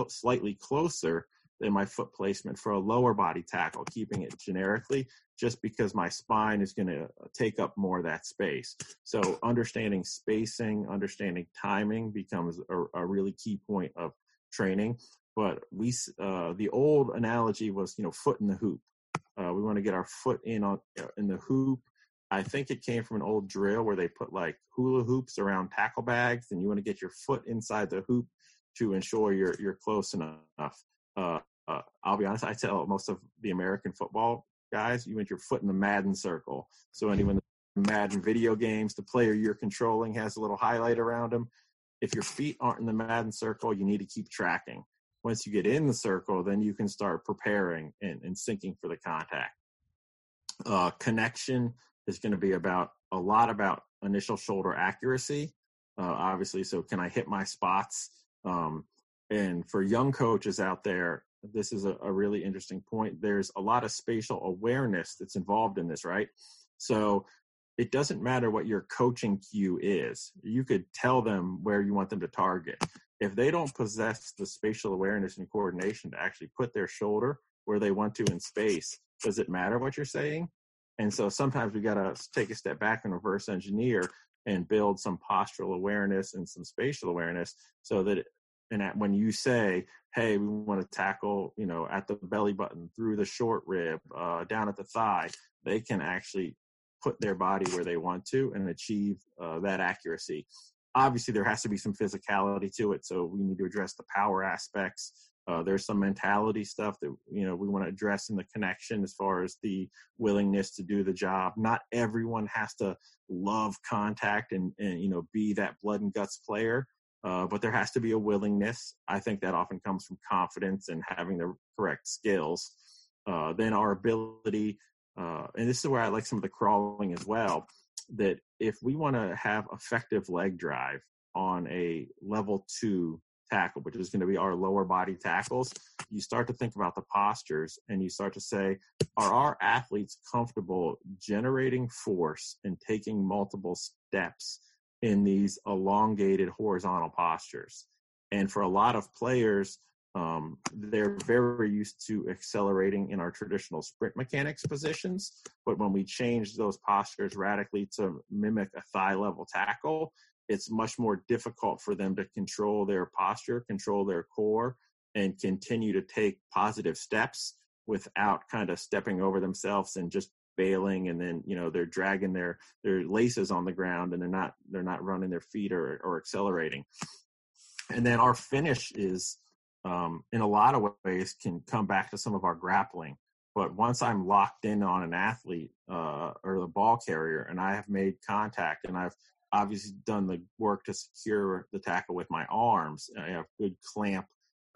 [SPEAKER 1] slightly closer than my foot placement for a lower body tackle, keeping it generically, just because my spine is going to take up more of that space. So understanding spacing, understanding timing becomes a, a really key point of training. But we, uh, the old analogy was, you know, foot in the hoop. Uh, we want to get our foot in on uh, in the hoop. I think it came from an old drill where they put like hula hoops around tackle bags, and you want to get your foot inside the hoop to ensure you're you're close enough. Uh, uh, I'll be honest, I tell most of the American football guys, you want your foot in the Madden circle. So anyone Madden video games, the player you're controlling has a little highlight around him. If your feet aren't in the Madden circle, you need to keep tracking. Once you get in the circle, then you can start preparing and, and syncing for the contact. Uh, connection is going to be about a lot about initial shoulder accuracy, uh, obviously. So, can I hit my spots? Um, and for young coaches out there, this is a, a, really interesting point. There's a lot of spatial awareness that's involved in this, right? So it doesn't matter what your coaching cue is. You could tell them where you want them to target. If they don't possess the spatial awareness and coordination to actually put their shoulder where they want to in space, does it matter what you're saying? And so sometimes we got to take a step back and reverse engineer and build some postural awareness and some spatial awareness so that and at, when you say hey we want to tackle you know at the belly button through the short rib uh, down at the thigh they can actually put their body where they want to and achieve uh, that accuracy. Obviously there has to be some physicality to it so we need to address the power aspects. Uh, there's some mentality stuff that you know we want to address in the connection as far as the willingness to do the job. Not everyone has to love contact and, and you know be that blood and guts player uh, but there has to be a willingness. I think that often comes from confidence and having the correct skills. Uh, then our ability, uh, and this is where I like some of the crawling as well, that if we want to have effective leg drive on a level two tackle, which is going to be our lower body tackles, you start to think about the postures and you start to say, are our athletes comfortable generating force and taking multiple steps in these elongated horizontal postures. And for a lot of players, um, they're very used to accelerating in our traditional sprint mechanics positions. But when we change those postures radically to mimic a thigh level tackle, it's much more difficult for them to control their posture, control their core, and continue to take positive steps without kind of stepping over themselves and just bailing and then you know they're dragging their their laces on the ground and they're not they're not running their feet or or accelerating. And then our finish is um, in a lot of ways can come back to some of our grappling. But once i'm locked in on an athlete uh, or the ball carrier and i have made contact and i've obviously done the work to secure the tackle with my arms i have good clamp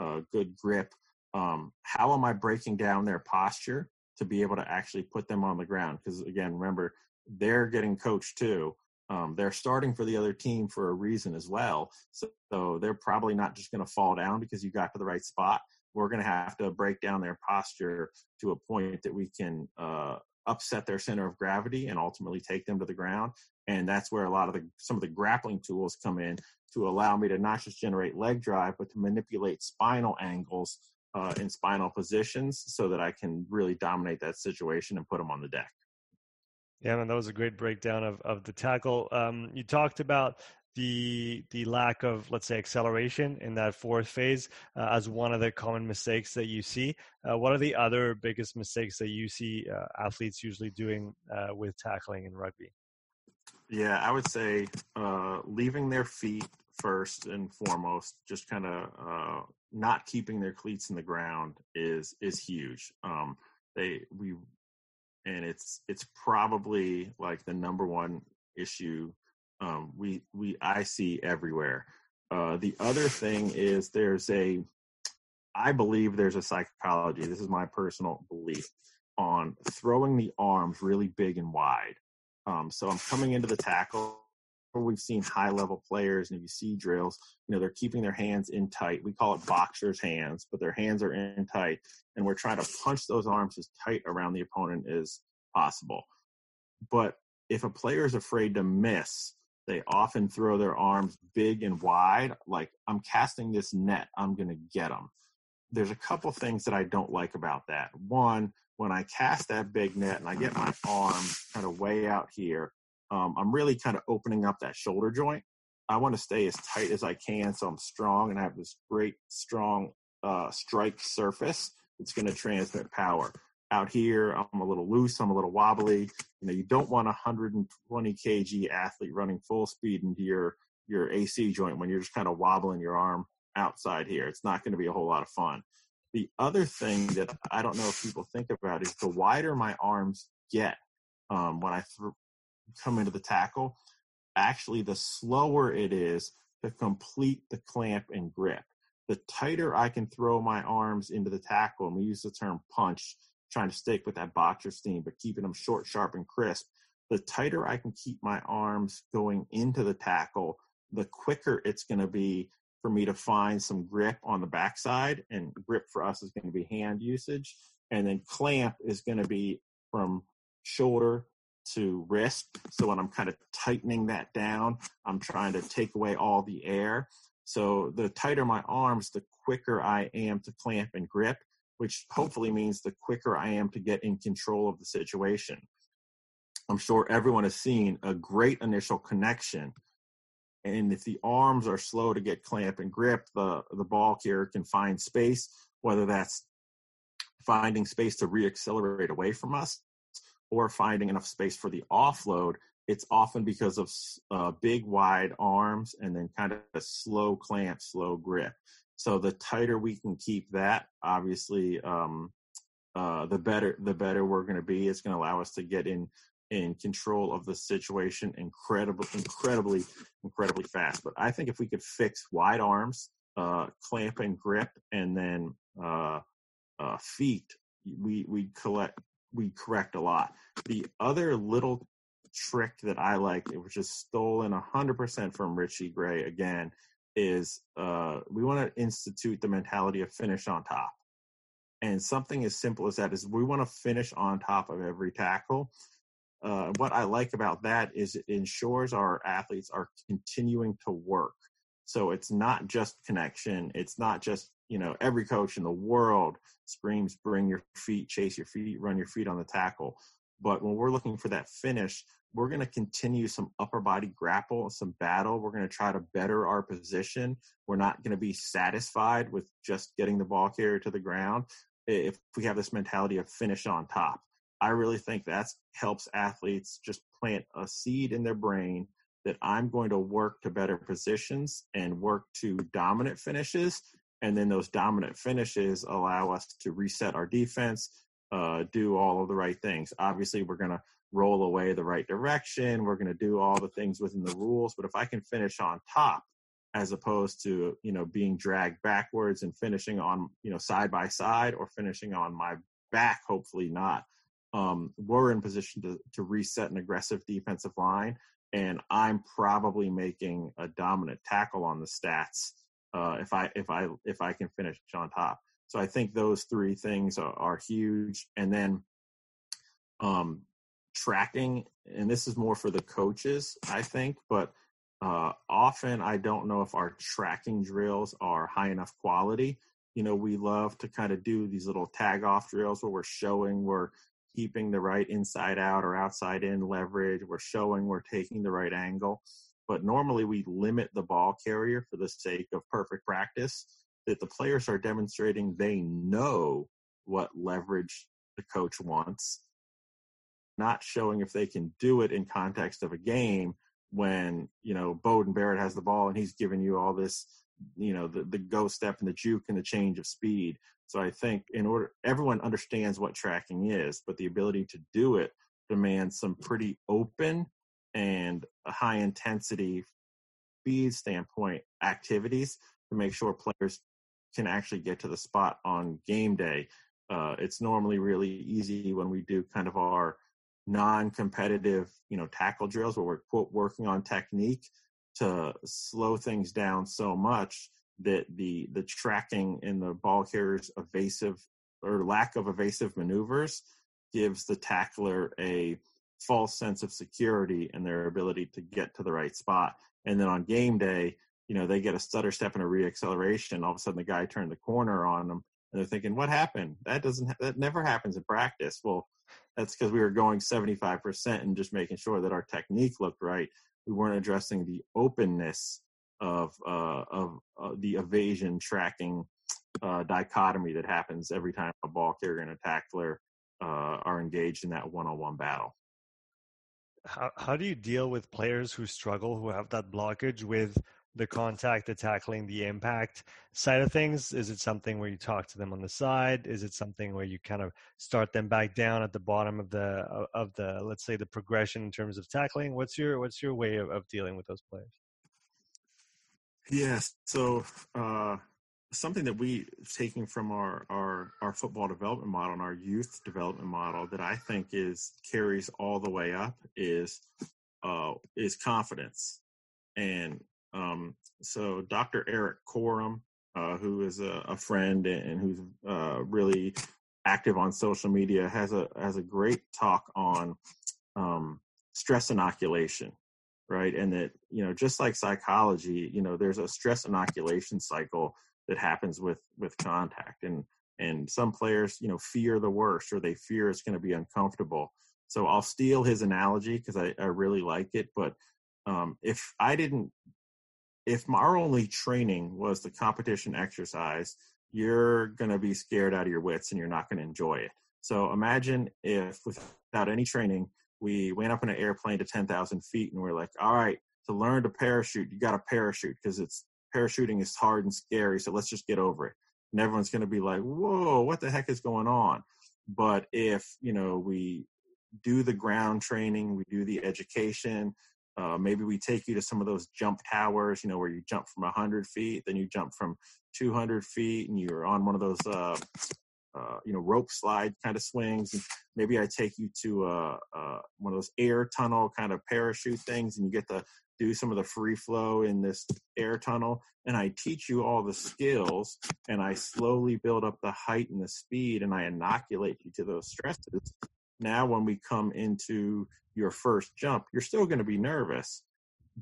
[SPEAKER 1] uh, good grip um, how am i breaking down their posture to be able to actually put them on the ground. Because again, remember, they're getting coached too. Um, they're starting for the other team for a reason as well. So, so they're probably not just going to fall down because you got to the right spot. We're going to have to break down their posture to a point that we can uh, upset their center of gravity and ultimately take them to the ground. And that's where a lot of the some of the grappling tools come in to allow me to not just generate leg drive, but to manipulate spinal angles uh, in spinal positions so that I can really dominate that situation and put them on the deck.
[SPEAKER 2] Yeah, man, that was a great breakdown of, of the tackle. Um, you talked about the the lack of let's say acceleration in that fourth phase uh, as one of the common mistakes that you see. Uh, what are the other biggest mistakes that you see uh, athletes usually doing uh, with tackling in rugby?
[SPEAKER 1] Yeah, I would say uh, leaving their feet first and foremost, just kind of uh, not keeping their cleats in the ground is is huge. Um, they we and it's it's probably like the number one issue um, we we I see everywhere. Uh, the other thing is there's a I believe there's a psychology. This is my personal belief on throwing the arms really big and wide. Um, so I'm coming into the tackle. We've seen high level players, and if you see drills, you know they're keeping their hands in tight. We call it boxers' hands, but their hands are in tight, and we're trying to punch those arms as tight around the opponent as possible. But if a player is afraid to miss, they often throw their arms big and wide, like I'm casting this net, I'm going to get them. There's a couple things that I don't like about that. One, when I cast that big net and I get my arm kind of way out here, um, I'm really kind of opening up that shoulder joint. I want to stay as tight as I can so I'm strong and I have this great, strong uh, strike surface that's going to transmit power. Out here i'm a little loose i'm a little wobbly. You know you don't want a 120 kg athlete running full speed into your your ac joint when you're just kind of wobbling your arm outside here. It's not going to be a whole lot of fun. The other thing that i don't know if people think about is the wider my arms get um, when i th- come into the tackle actually the slower it is to complete the clamp and grip the tighter I can throw my arms into the tackle, and we use the term punch, trying to stick with that boxer steam, but keeping them short, sharp, and crisp. The tighter I can keep my arms going into the tackle, the quicker it's going to be for me to find some grip on the backside. And grip for us is going to be hand usage. And then clamp is going to be from shoulder to wrist. So when I'm kind of tightening that down, I'm trying to take away all the air. So the tighter my arms, the quicker I am to clamp and grip which hopefully means the quicker I am to get in control of the situation. I'm sure everyone has seen a great initial connection. And if the arms are slow to get clamp and grip, the, the ball carrier can find space, whether that's finding space to reaccelerate away from us or finding enough space for the offload. It's often because of uh, big, wide arms and then kind of a slow clamp, slow grip. So the tighter we can keep that, obviously, um, uh, the better the better we're going to be. It's going to allow us to get in in control of the situation incredibly, incredibly, incredibly fast. But I think if we could fix wide arms, uh, clamp and grip, and then uh, uh, feet, we we collect we correct a lot. The other little trick that I like, which is stolen 100% from Richie Gray again, is uh, we want to institute the mentality of finish on top. And something as simple as that is we want to finish on top of every tackle. Uh, what I like about that is it ensures our athletes are continuing to work. So it's not just connection. It's not just, you know, every coach in the world screams, bring your feet, chase your feet, run your feet on the tackle. But when we're looking for that finish, we're going to continue some upper body grapple, some battle. We're going to try to better our position. We're not going to be satisfied with just getting the ball carrier to the ground if we have this mentality of finish on top. I really think that helps athletes just plant a seed in their brain that I'm going to work to better positions and work to dominant finishes. And then those dominant finishes allow us to reset our defense, uh, do all of the right things. Obviously, we're going to roll away the right direction. We're going to do all the things within the rules. But if I can finish on top, as opposed to you know being dragged backwards and finishing on you know side by side or finishing on my back, hopefully not. Um, we're in position to to reset an aggressive defensive line, and I'm probably making a dominant tackle on the stats uh, if I if I if I can finish on top. So I think those three things are, are huge, and then um, tracking, and this is more for the coaches, I think, but uh, often I don't know if our tracking drills are high enough quality. you know, we love to kind of do these little tag off drills where we're showing we're keeping the right inside out or outside in leverage. We're showing we're taking the right angle. But normally we limit the ball carrier for the sake of perfect practice, that the players are demonstrating they know what leverage the coach wants, not showing if they can do it in context of a game when, you know, Beauden Barrett has the ball and he's giving you all this you know the the go step and the juke and the change of speed. So I think in order everyone understands what tracking is, but the ability to do it demands some pretty open and high intensity speed standpoint activities to make sure players can actually get to the spot on game day. Uh, it's normally really easy when we do kind of our non-competitive, you know, tackle drills where we're quote working on technique to slow things down so much that the the tracking in the ball carrier's evasive or lack of evasive maneuvers gives the tackler a false sense of security and their ability to get to the right spot. And then on game day, you know, they get a stutter step and a reacceleration. All of a sudden, the guy turned the corner on them, and they're thinking, "What happened? That doesn't. That never happens in practice." Well, that's because we were going 75% and just making sure that our technique looked right we weren't addressing the openness of uh, of uh, the evasion tracking uh, dichotomy that happens every time a ball carrier and a tackler uh, are engaged in that one-on-one battle.
[SPEAKER 2] How how do you deal with players who struggle, who have that blockage with the contact, the tackling, the impact side of things? Is it something where you talk to them on the side? Is it something where you kind of start them back down at the bottom of the of the let's say the progression in terms of tackling? What's your what's your way of, of dealing with those players?
[SPEAKER 1] Yes, so uh, something that we taking from our our our football development model and our youth development model that I think is carries all the way up is uh, is confidence and um, so Dr. Erik Korem, uh, who is a, a, friend and who's uh, really active on social media, has a has a great talk on um, stress inoculation, right? And that you know, just like psychology, you know, there's a stress inoculation cycle that happens with with contact, and and some players, you know, fear the worst or they fear it's going to be uncomfortable. So I'll steal his analogy because I, I really like it, but um, if I didn't if our only training was the competition exercise, you're going to be scared out of your wits and you're not going to enjoy it. So imagine if without any training, we went up in an airplane to 10,000 feet and we're like, all right, to learn to parachute, you got to parachute because it's parachuting is hard and scary. So let's just get over it. And everyone's going to be like, whoa, what the heck is going on? But if, you know, we do the ground training, we do the education, uh, maybe we take you to some of those jump towers, you know, where you jump from 100 feet, then you jump from 200 feet, and you're on one of those, uh, uh, you know, rope slide kind of swings. And maybe I take you to uh, uh, one of those air tunnel kind of parachute things, and you get to do some of the free flow in this air tunnel. And I teach you all the skills, and I slowly build up the height and the speed, and I inoculate you to those stresses. Now, when we come into your first jump, you're still going to be nervous,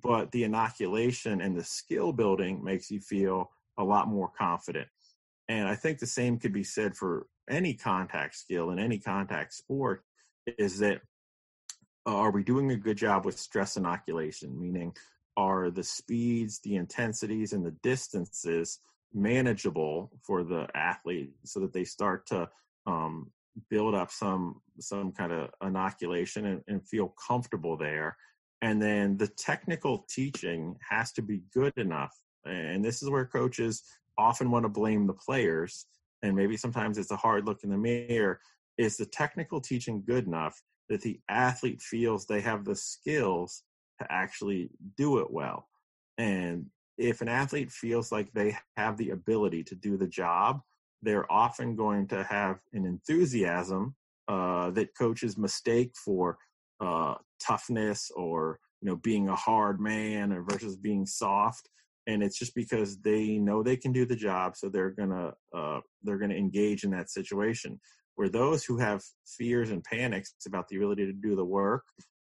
[SPEAKER 1] but the inoculation and the skill building makes you feel a lot more confident. And I think the same could be said for any contact skill in any contact sport is that uh, are we doing a good job with stress inoculation? Meaning, are the speeds, the intensities, and the distances manageable for the athlete so that they start to um, build up some some kind of inoculation and, and feel comfortable there and then the technical teaching has to be good enough and this is where coaches often want to blame the players and maybe sometimes it's a hard look in the mirror is the technical teaching good enough that the athlete feels they have the skills to actually do it well? And if an athlete feels like they have the ability to do the job they're often going to have an enthusiasm uh, that coaches mistake for uh, toughness or you know being a hard man or versus being soft and it's just because they know they can do the job so they're gonna uh, they're gonna engage in that situation where those who have fears and panics about the ability to do the work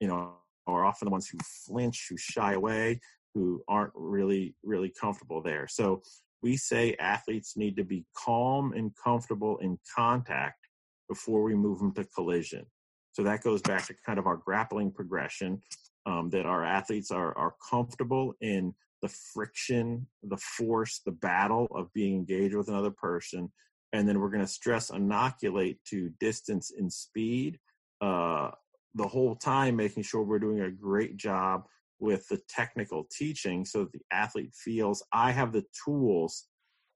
[SPEAKER 1] you know are often the ones who flinch who shy away who aren't really really comfortable there so we say athletes need to be calm and comfortable in contact before we move them to collision. So that goes back to kind of our grappling progression um, that our athletes are, are comfortable in the friction, the force, the battle of being engaged with another person. And then we're going to stress inoculate to distance and speed uh, the whole time, making sure we're doing a great job with the technical teaching so that the athlete feels I have the tools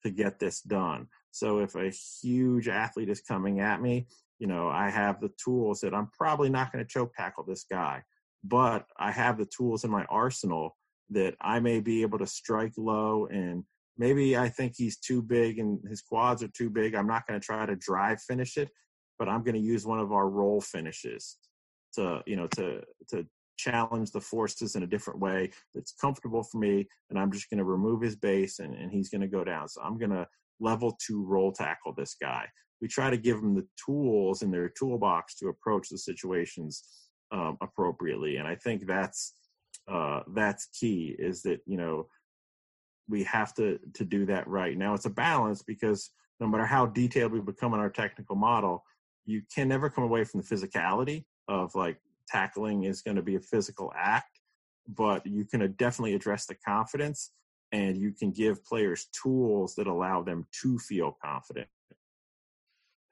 [SPEAKER 1] to get this done. So if a huge athlete is coming at me, you know, I have the tools that I'm probably not going to choke tackle this guy, but I have the tools in my arsenal that I may be able to strike low and maybe I think he's too big and his quads are too big. I'm not going to try to drive finish it, but I'm going to use one of our roll finishes to, you know, to to challenge the forces in a different way that's comfortable for me and i'm just going to remove his base and, and he's going to go down so i'm going to level two roll tackle this guy we try to give them the tools in their toolbox to approach the situations um, appropriately and i think that's uh, that's key is that you know we have to to do that right now it's a balance because no matter how detailed we become in our technical model you can never come away from the physicality of like tackling is going to be a physical act, but you can definitely address the confidence and you can give players tools that allow them to feel confident.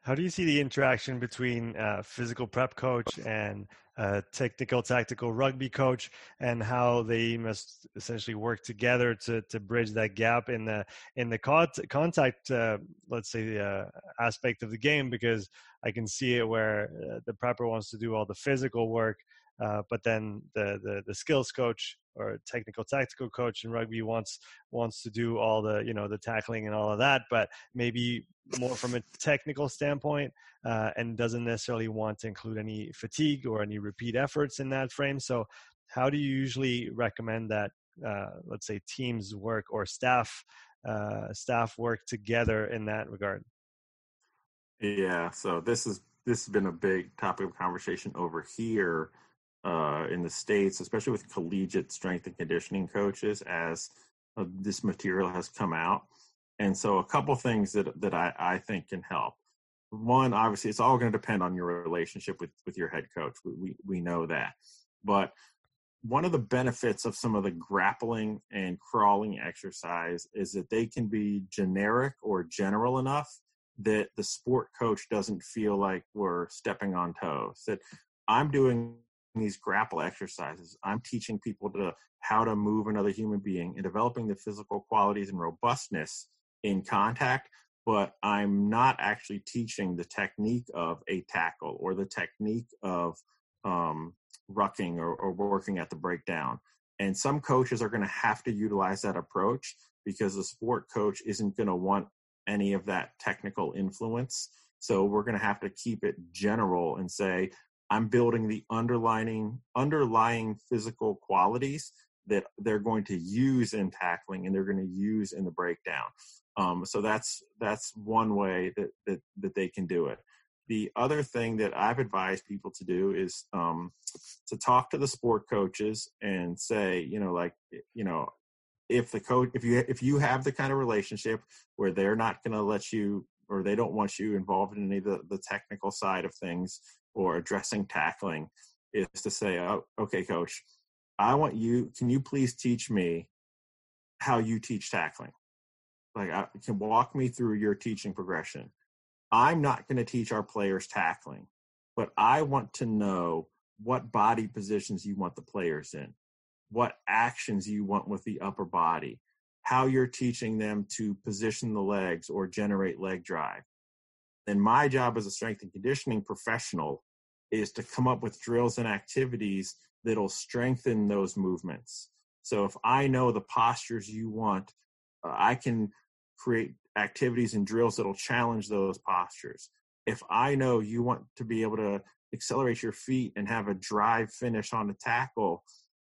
[SPEAKER 2] How do you see the interaction between a physical prep coach and a technical tactical rugby coach, and how they must essentially work together to to bridge that gap in the in the contact, uh, let's say, uh, aspect of the game? Because I can see it where uh, the prepper wants to do all the physical work, uh, but then the, the the skills coach or technical tactical coach in rugby wants wants to do all the you know the tackling and all of that, but maybe more from a technical standpoint, uh, and doesn't necessarily want to include any fatigue or any repeat efforts in that frame. So, how do you usually recommend that uh, let's say teams work or staff uh, staff work together in that regard?
[SPEAKER 1] Yeah, so this is this has been a big topic of conversation over here uh, in the states, especially with collegiate strength and conditioning coaches, as uh, this material has come out. And so, a couple things that that I, I think can help. One, obviously, it's all going to depend on your relationship with with your head coach. We, we we know that, but one of the benefits of some of the grappling and crawling exercise is that they can be generic or general enough that the sport coach doesn't feel like we're stepping on toes. That I'm doing these grapple exercises. I'm teaching people to how to move another human being and developing the physical qualities and robustness in contact, but I'm not actually teaching the technique of a tackle or the technique of um, rucking or, or working at the breakdown. And some coaches are going to have to utilize that approach because the sport coach isn't going to want any of that technical influence. So we're going to have to keep it general and say, I'm building the underlining underlying physical qualities that they're going to use in tackling and they're going to use in the breakdown. Um, so that's that's one way that, that that they can do it. The other thing that I've advised people to do is um, to talk to the sport coaches and say, you know, like, you know, if the coach, if you if you have the kind of relationship where they're not going to let you or they don't want you involved in any of the, the technical side of things or addressing tackling is to say, oh, okay, coach, I want you, can you please teach me how you teach tackling? Like, I can walk me through your teaching progression. I'm not going to teach our players tackling, but I want to know what body positions you want the players in, what actions you want with the upper body, how you're teaching them to position the legs or generate leg drive, and my job as a strength and conditioning professional is to come up with drills and activities that'll strengthen those movements. So if I know the postures you want, uh, I can create activities and drills that'll challenge those postures. If I know you want to be able to accelerate your feet and have a drive finish on the tackle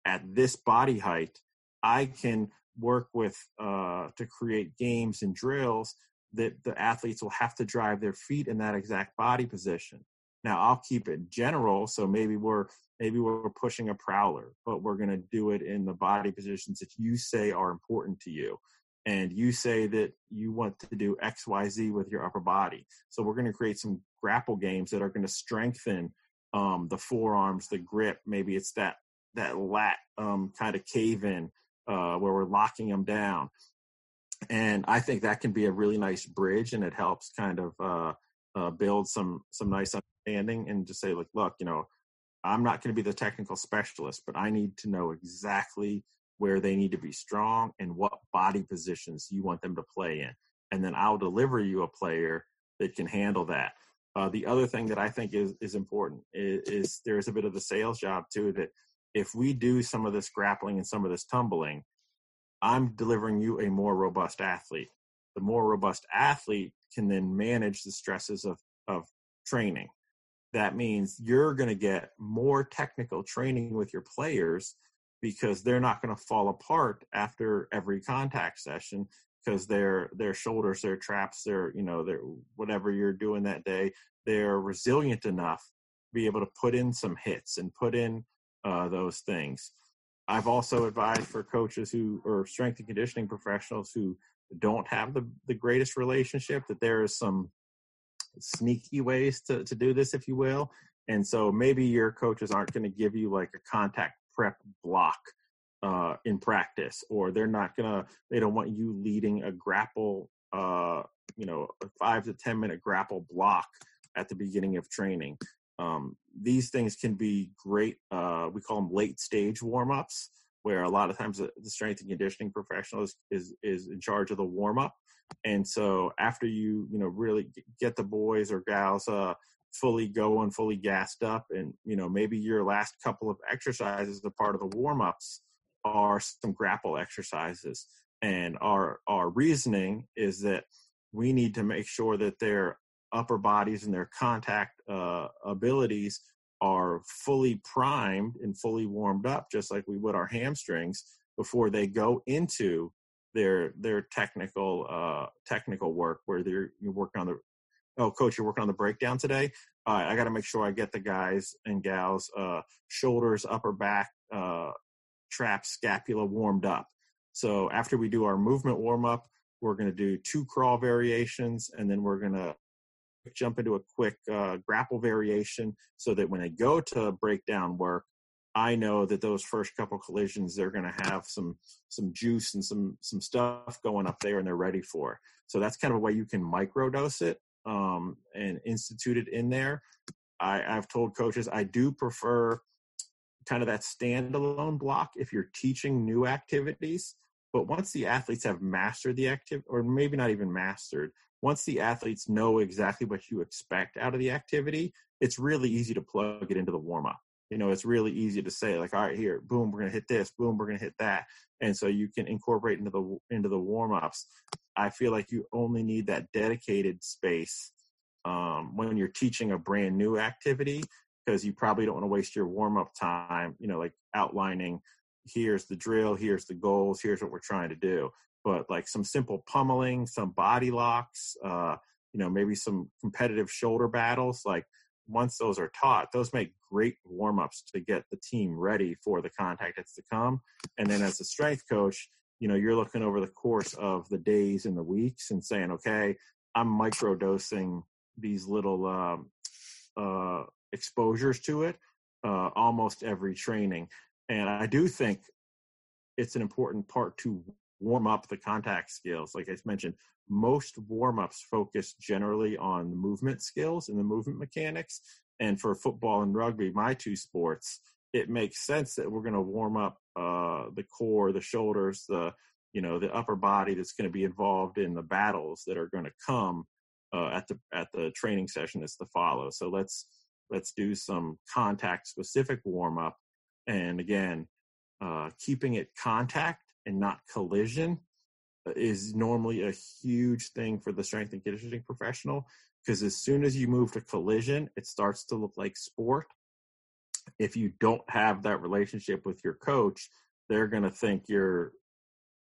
[SPEAKER 1] at this body height, I can work with uh, to create games and drills that the athletes will have to drive their feet in that exact body position. Now I'll keep it general, so maybe we're maybe we're pushing a prowler, but we're going to do it in the body positions that you say are important to you. and you say that you want to do xyz with your upper body so we're going to create some grapple games that are going to strengthen um, the forearms the grip maybe it's that that lat um, kind of cave in uh, where we're locking them down and i think that can be a really nice bridge and it helps kind of uh, uh, build some some nice understanding and just say like look you know i'm not going to be the technical specialist but i need to know exactly where they need to be strong and what body positions you want them to play in. And then I'll deliver you a player that can handle that. Uh, the other thing that I think is, is important is, is there's a bit of the sales job too that if we do some of this grappling and some of this tumbling, I'm delivering you a more robust athlete. The more robust athlete can then manage the stresses of, of training. That means you're going to get more technical training with your players because they're not going to fall apart after every contact session because their their shoulders their traps their you know their whatever you're doing that day they're resilient enough to be able to put in some hits and put in uh, those things i've also advised for coaches who or strength and conditioning professionals who don't have the, the greatest relationship that there is some sneaky ways to, to do this if you will and so maybe your coaches aren't going to give you like a contact prep block uh, in practice, or they're not gonna. They don't want you leading a grapple, uh, you know, a five to ten minute grapple block at the beginning of training. Um, these things can be great. Uh, we call them late stage warm ups, where a lot of times the, strength and conditioning professional is, is is in charge of the warm up. And so after you you know really get the boys or gals uh, fully going, fully gassed up, and you know maybe your last couple of exercises, the part of the warm ups, are some grapple exercises. And our our reasoning is that we need to make sure that their upper bodies and their contact uh, abilities are fully primed and fully warmed up, just like we would our hamstrings before they go into their their technical uh, technical work, where they're you work on the oh coach you're working on the breakdown today? Uh, i got to make sure i get the guys and gals uh, shoulders upper back uh, trap scapula warmed up. So after we do our movement warm up we're going to do two crawl variations and then we're going to jump into a quick uh, grapple variation so that when they go to breakdown work I know that those first couple collisions they're going to have some some juice and some some stuff going up there and they're ready for. So that's kind of a way you can microdose it um, and it in there. I, I've told coaches I do prefer kind of that standalone block if you're teaching new activities. But once the athletes have mastered the activity, or maybe not even mastered, once the athletes know exactly what you expect out of the activity, it's really easy to plug it into the warm up. You know, it's really easy to say like, all right, here, boom, we're gonna hit this, boom, we're gonna hit that, and so you can incorporate into the into the warm ups. I feel like you only need that dedicated space um, when you're teaching a brand new activity because you probably don't want to waste your warm up time, you know, like outlining here's the drill, here's the goals, here's what we're trying to do. But like some simple pummeling, some body locks, uh, you know, maybe some competitive shoulder battles, like once those are taught, those make great warm ups to get the team ready for the contact that's to come. And then as a strength coach, you know you're looking over the course of the days and the weeks and saying okay i'm micro dosing these little um, uh, exposures to it uh, almost every training and i do think it's an important part to warm up the contact skills like i mentioned most warm-ups focus generally on the movement skills and the movement mechanics. And for football and rugby my two sports it makes sense that we're going to warm up uh, the core, the shoulders, the you know the upper body that's going to be involved in the battles that are going to come uh, at the at the training session that's to follow. So let's let's do some contact specific warm up, and again, uh, keeping it contact and not collision uh, is normally a huge thing for the strength and conditioning professional because as soon as you move to collision, it starts to look like sport if you don't have that relationship with your coach, they're going to think you're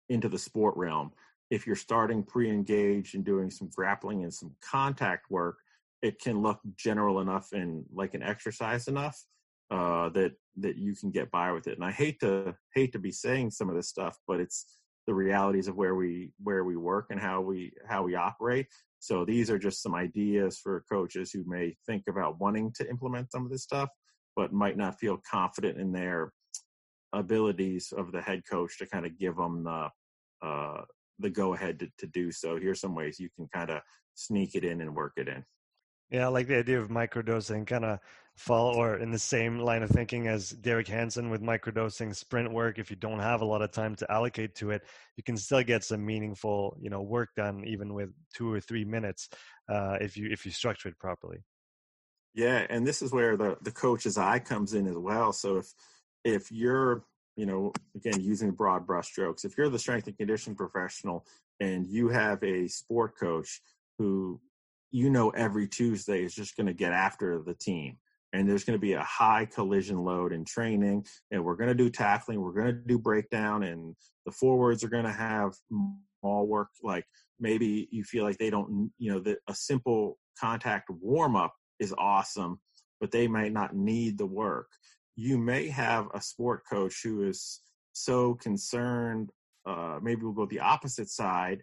[SPEAKER 1] into the sport realm. If you're starting pre engaged and doing some grappling and some contact work, it can look general enough and like an exercise enough uh, that that you can get by with it. And I hate to hate to be saying some of this stuff, but it's the realities of where we where we work and how we how we operate. So these are just some ideas for coaches who may think about wanting to implement some of this stuff, but might not feel confident in their abilities of the head coach to kind of give them the uh, the go ahead to, to do so. Here's some ways you can kind of sneak it in and work it in.
[SPEAKER 2] Yeah, I like the idea of microdosing, kind of follow or in the same line of thinking as Derek Hansen with microdosing sprint work. If you don't have a lot of time to allocate to it, you can still get some meaningful, you know, work done even with two or three minutes uh, if you if you structure it properly.
[SPEAKER 1] Yeah, and this is where the the coach's eye comes in as well. So if if you're you know again using broad brushstrokes, if you're the strength and conditioning professional and you have a sport coach who you know every Tuesday is just going to get after the team. And there's going to be a high collision load in training, and we're going to do tackling, we're going to do breakdown, and the forwards are going to have all work. Like maybe you feel like they don't, you know, that a simple contact warm up is awesome, but they might not need the work. You may have a sport coach who is so concerned. Uh, maybe we'll go the opposite side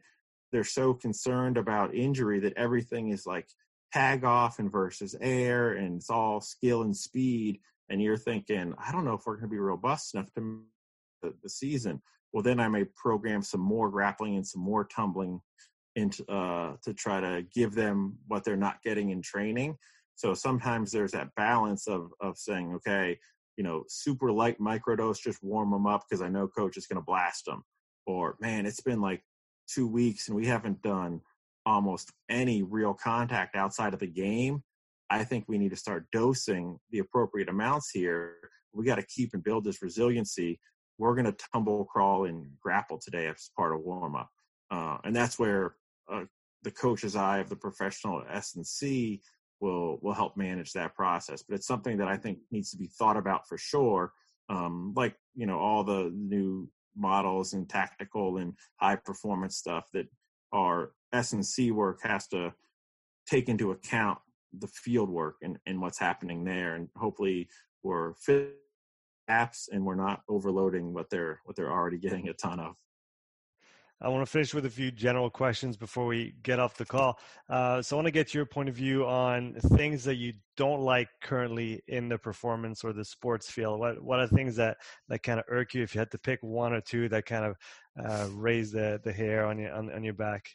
[SPEAKER 1] they're so concerned about injury that everything is like tag off and versus air and it's all skill and speed and you're thinking i don't know if we're going to be robust enough to the, the season. Well then i may program some more grappling and some more tumbling into uh, to try to give them what they're not getting in training. So sometimes there's that balance of of saying okay you know super light microdose just warm them up because i know coach is going to blast them or man it's been like two weeks and we haven't done almost any real contact outside of the game, I think we need to start dosing the appropriate amounts here. We got to keep and build this resiliency. We're going to tumble, crawl, and grapple today as part of warm up, uh, and that's where uh, the coach's eye of the professional S and C will will help manage that process. But it's something that I think needs to be thought about for sure. Um, like you know all the new models and tactical and high performance stuff that our S and C work has to take into account the field work and, and what's happening there and hopefully we're fit apps and we're not overloading what they're what they're already getting a ton of
[SPEAKER 2] I want to finish with a few general questions before we get off the call. Uh, so I want to get your point of view on things that you don't like currently in the performance or the sports field. What what are things that that kind of irk you? If you had to pick one or two that kind of uh, raise the the hair on your on, on your back.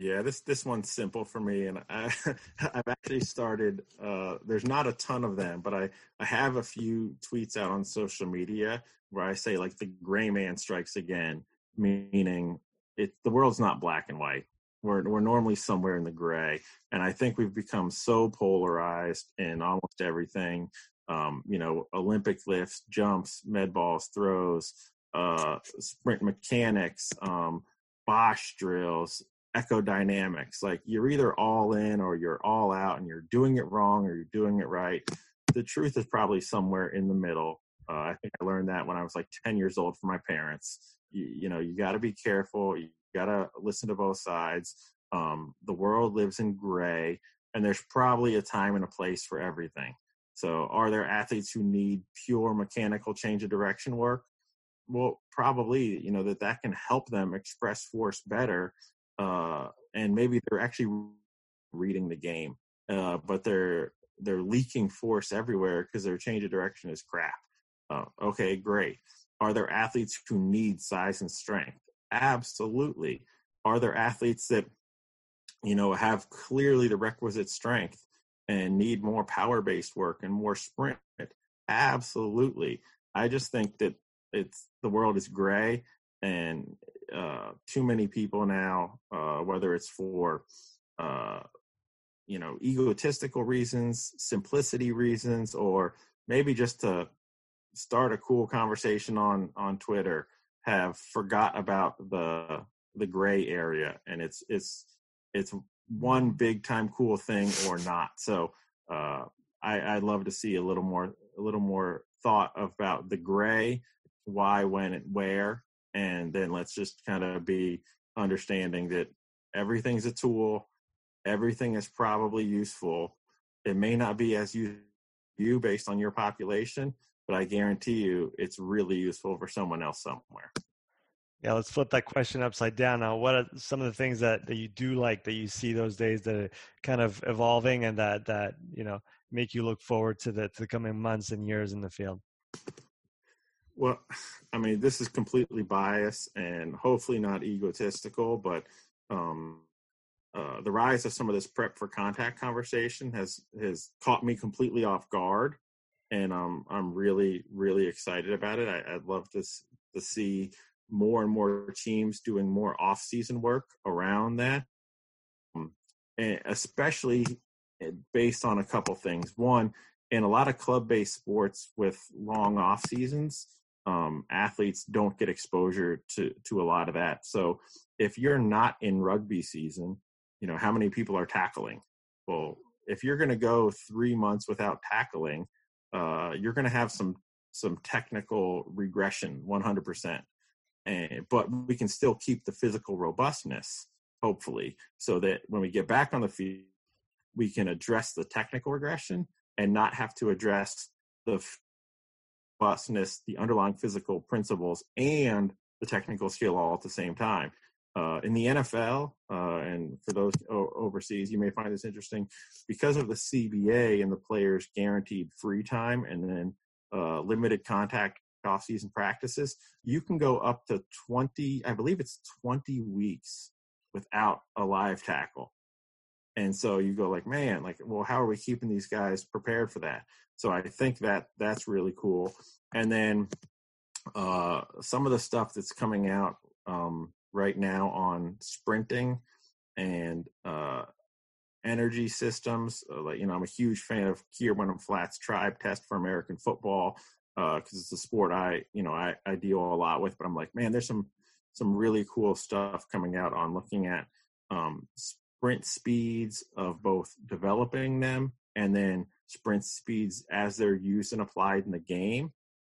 [SPEAKER 1] Yeah, this this one's simple for me, and I I've actually started. Uh, there's not a ton of them, but I I have a few tweets out on social media where I say like the gray man strikes again meaning it the world's not black and white. We're we're normally somewhere in the gray, and I think we've become so polarized in almost everything. Um, you know, Olympic lifts, jumps, med balls, throws, uh, sprint mechanics, um, Bosch drills, echo dynamics. Like you're either all in or you're all out, and you're doing it wrong or you're doing it right. The truth is probably somewhere in the middle. Uh, I think I learned that when I was like 10 years old from my parents you, you know you got to be careful you got to listen to both sides um, the world lives in gray and there's probably a time and a place for everything so are there athletes who need pure mechanical change of direction work well probably you know that that can help them express force better uh, and maybe they're actually reading the game uh, but they're they're leaking force everywhere because their change of direction is crap uh, okay great are there athletes who need size and strength? Absolutely. Are there athletes that, you know, have clearly the requisite strength and need more power based work and more sprint? Absolutely. I just think that it's the world is gray and uh, too many people now, uh, whether it's for, uh, you know, egotistical reasons, simplicity reasons, or maybe just to start a cool conversation on on Twitter have forgot about the the gray area and it's it's it's one big time cool thing or not. So uh, I, I'd love to see a little more a little more thought about the gray, why, when, and where, and then let's just kind of be understanding that everything's a tool, everything is probably useful. It may not be as you you based on your population, but I guarantee you it's really useful for someone else somewhere.
[SPEAKER 2] Yeah, let's flip that question upside down now. What are some of the things that, that you do like that you see those days that are kind of evolving and that that you know make you look forward to the to the coming months and years in the field?
[SPEAKER 1] Well, I mean, this is completely biased and hopefully not egotistical, but um, uh, the rise of some of this prep for contact conversation has has caught me completely off guard, and um, I'm really really excited about it. I, would love to to see more and more teams doing more off-season work around that, um, and especially eh, based on a couple things. One, in a lot of club-based sports with long off seasons, um, athletes don't get exposure to to a lot of that. So if you're not in rugby season, you know how many people are tackling? Well, if you're going to go three months without tackling, uh, you're going to have some some technical regression, 100 percent but we can still keep the physical robustness, hopefully, so that when we get back on the field, we can address the technical regression and not have to address the robustness, the underlying physical principles, and the technical skill all at the same time. Uh, in the NFL, uh, and for those overseas, you may find this interesting because of the CBA and the players' guaranteed free time and then uh, limited contact off-season practices, you can go up to 20, I believe it's 20 weeks without a live tackle. And so you go like, man, like, well, how are we keeping these guys prepared for that? So I think that that's really cool. And then uh, some of the stuff that's coming out um, right now on sprinting and uh, energy systems. Uh, like you know, I'm a huge fan of Keir Wenham-Flatt's Tribe Test for American Football because uh, it's a sport I you know I, I deal a lot with. But I'm like, man, there's some some really cool stuff coming out on looking at um, sprint speeds of both developing them and then sprint speeds as they're used and applied in the game.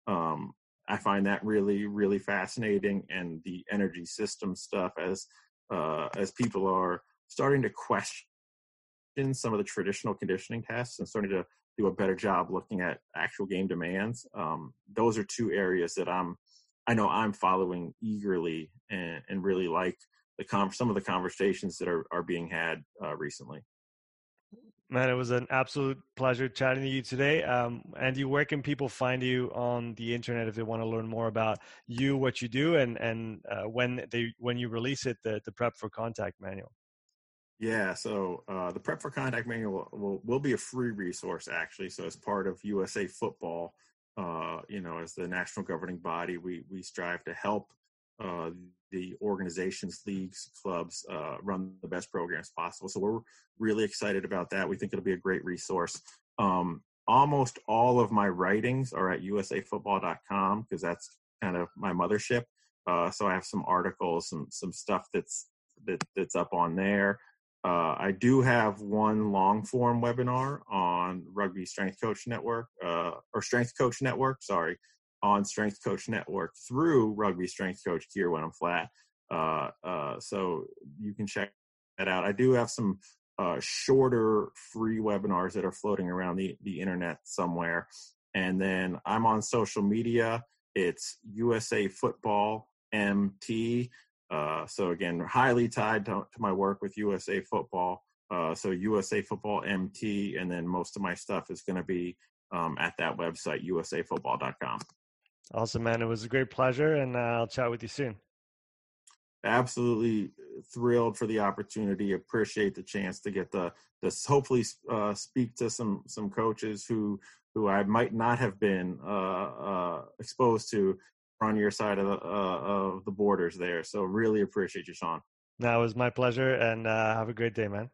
[SPEAKER 1] Um, I find that really really fascinating, and the energy system stuff as uh, as people are starting to question some of the traditional conditioning tests and starting to do a better job looking at actual game demands. Um, those are two areas that I'm, I know I'm following eagerly and, and really like the com- some of the conversations that are, are being had uh, recently.
[SPEAKER 2] Man, it was an absolute pleasure chatting to you today. Um, Andy, where can people find you on the internet if they want to learn more about you, what you do, and and uh, when they when you release it, the the prep for contact manual?
[SPEAKER 1] Yeah, so uh, the Prep for Contact Manual will, will be a free resource actually. So as part of USA Football, uh, you know, as the national governing body, we we strive to help uh, the organizations, leagues, clubs uh, run the best programs possible. So we're really excited about that. We think it'll be a great resource. Um, almost all of my writings are at usafootball.com because that's kind of my mothership. Uh, so I have some articles, some some stuff that's that, that's up on there. Uh, I do have one long form webinar on Rugby Strength Coach Network, uh, or Strength Coach Network, sorry, on Strength Coach Network through Rugby Strength Coach Keir Wenham-Flatt. Uh, uh, so you can check that out. I do have some uh, shorter free webinars that are floating around the, the internet somewhere. And then I'm on social media. It's USA Football MT. Uh, so again, highly tied to, to, my work with USA Football. Uh, so USA Football MT, and then most of my stuff is going to be um, at that website, usafootball.com.
[SPEAKER 2] Awesome, man. It was a great pleasure, and uh, I'll chat with you soon.
[SPEAKER 1] Absolutely thrilled for the opportunity. Appreciate the chance to get the this hopefully uh, speak to some some coaches who who I might not have been uh, uh, exposed to on your side of the, uh, of the borders there. So really appreciate you, Sean.
[SPEAKER 2] That was my pleasure, and uh, have a great day, man.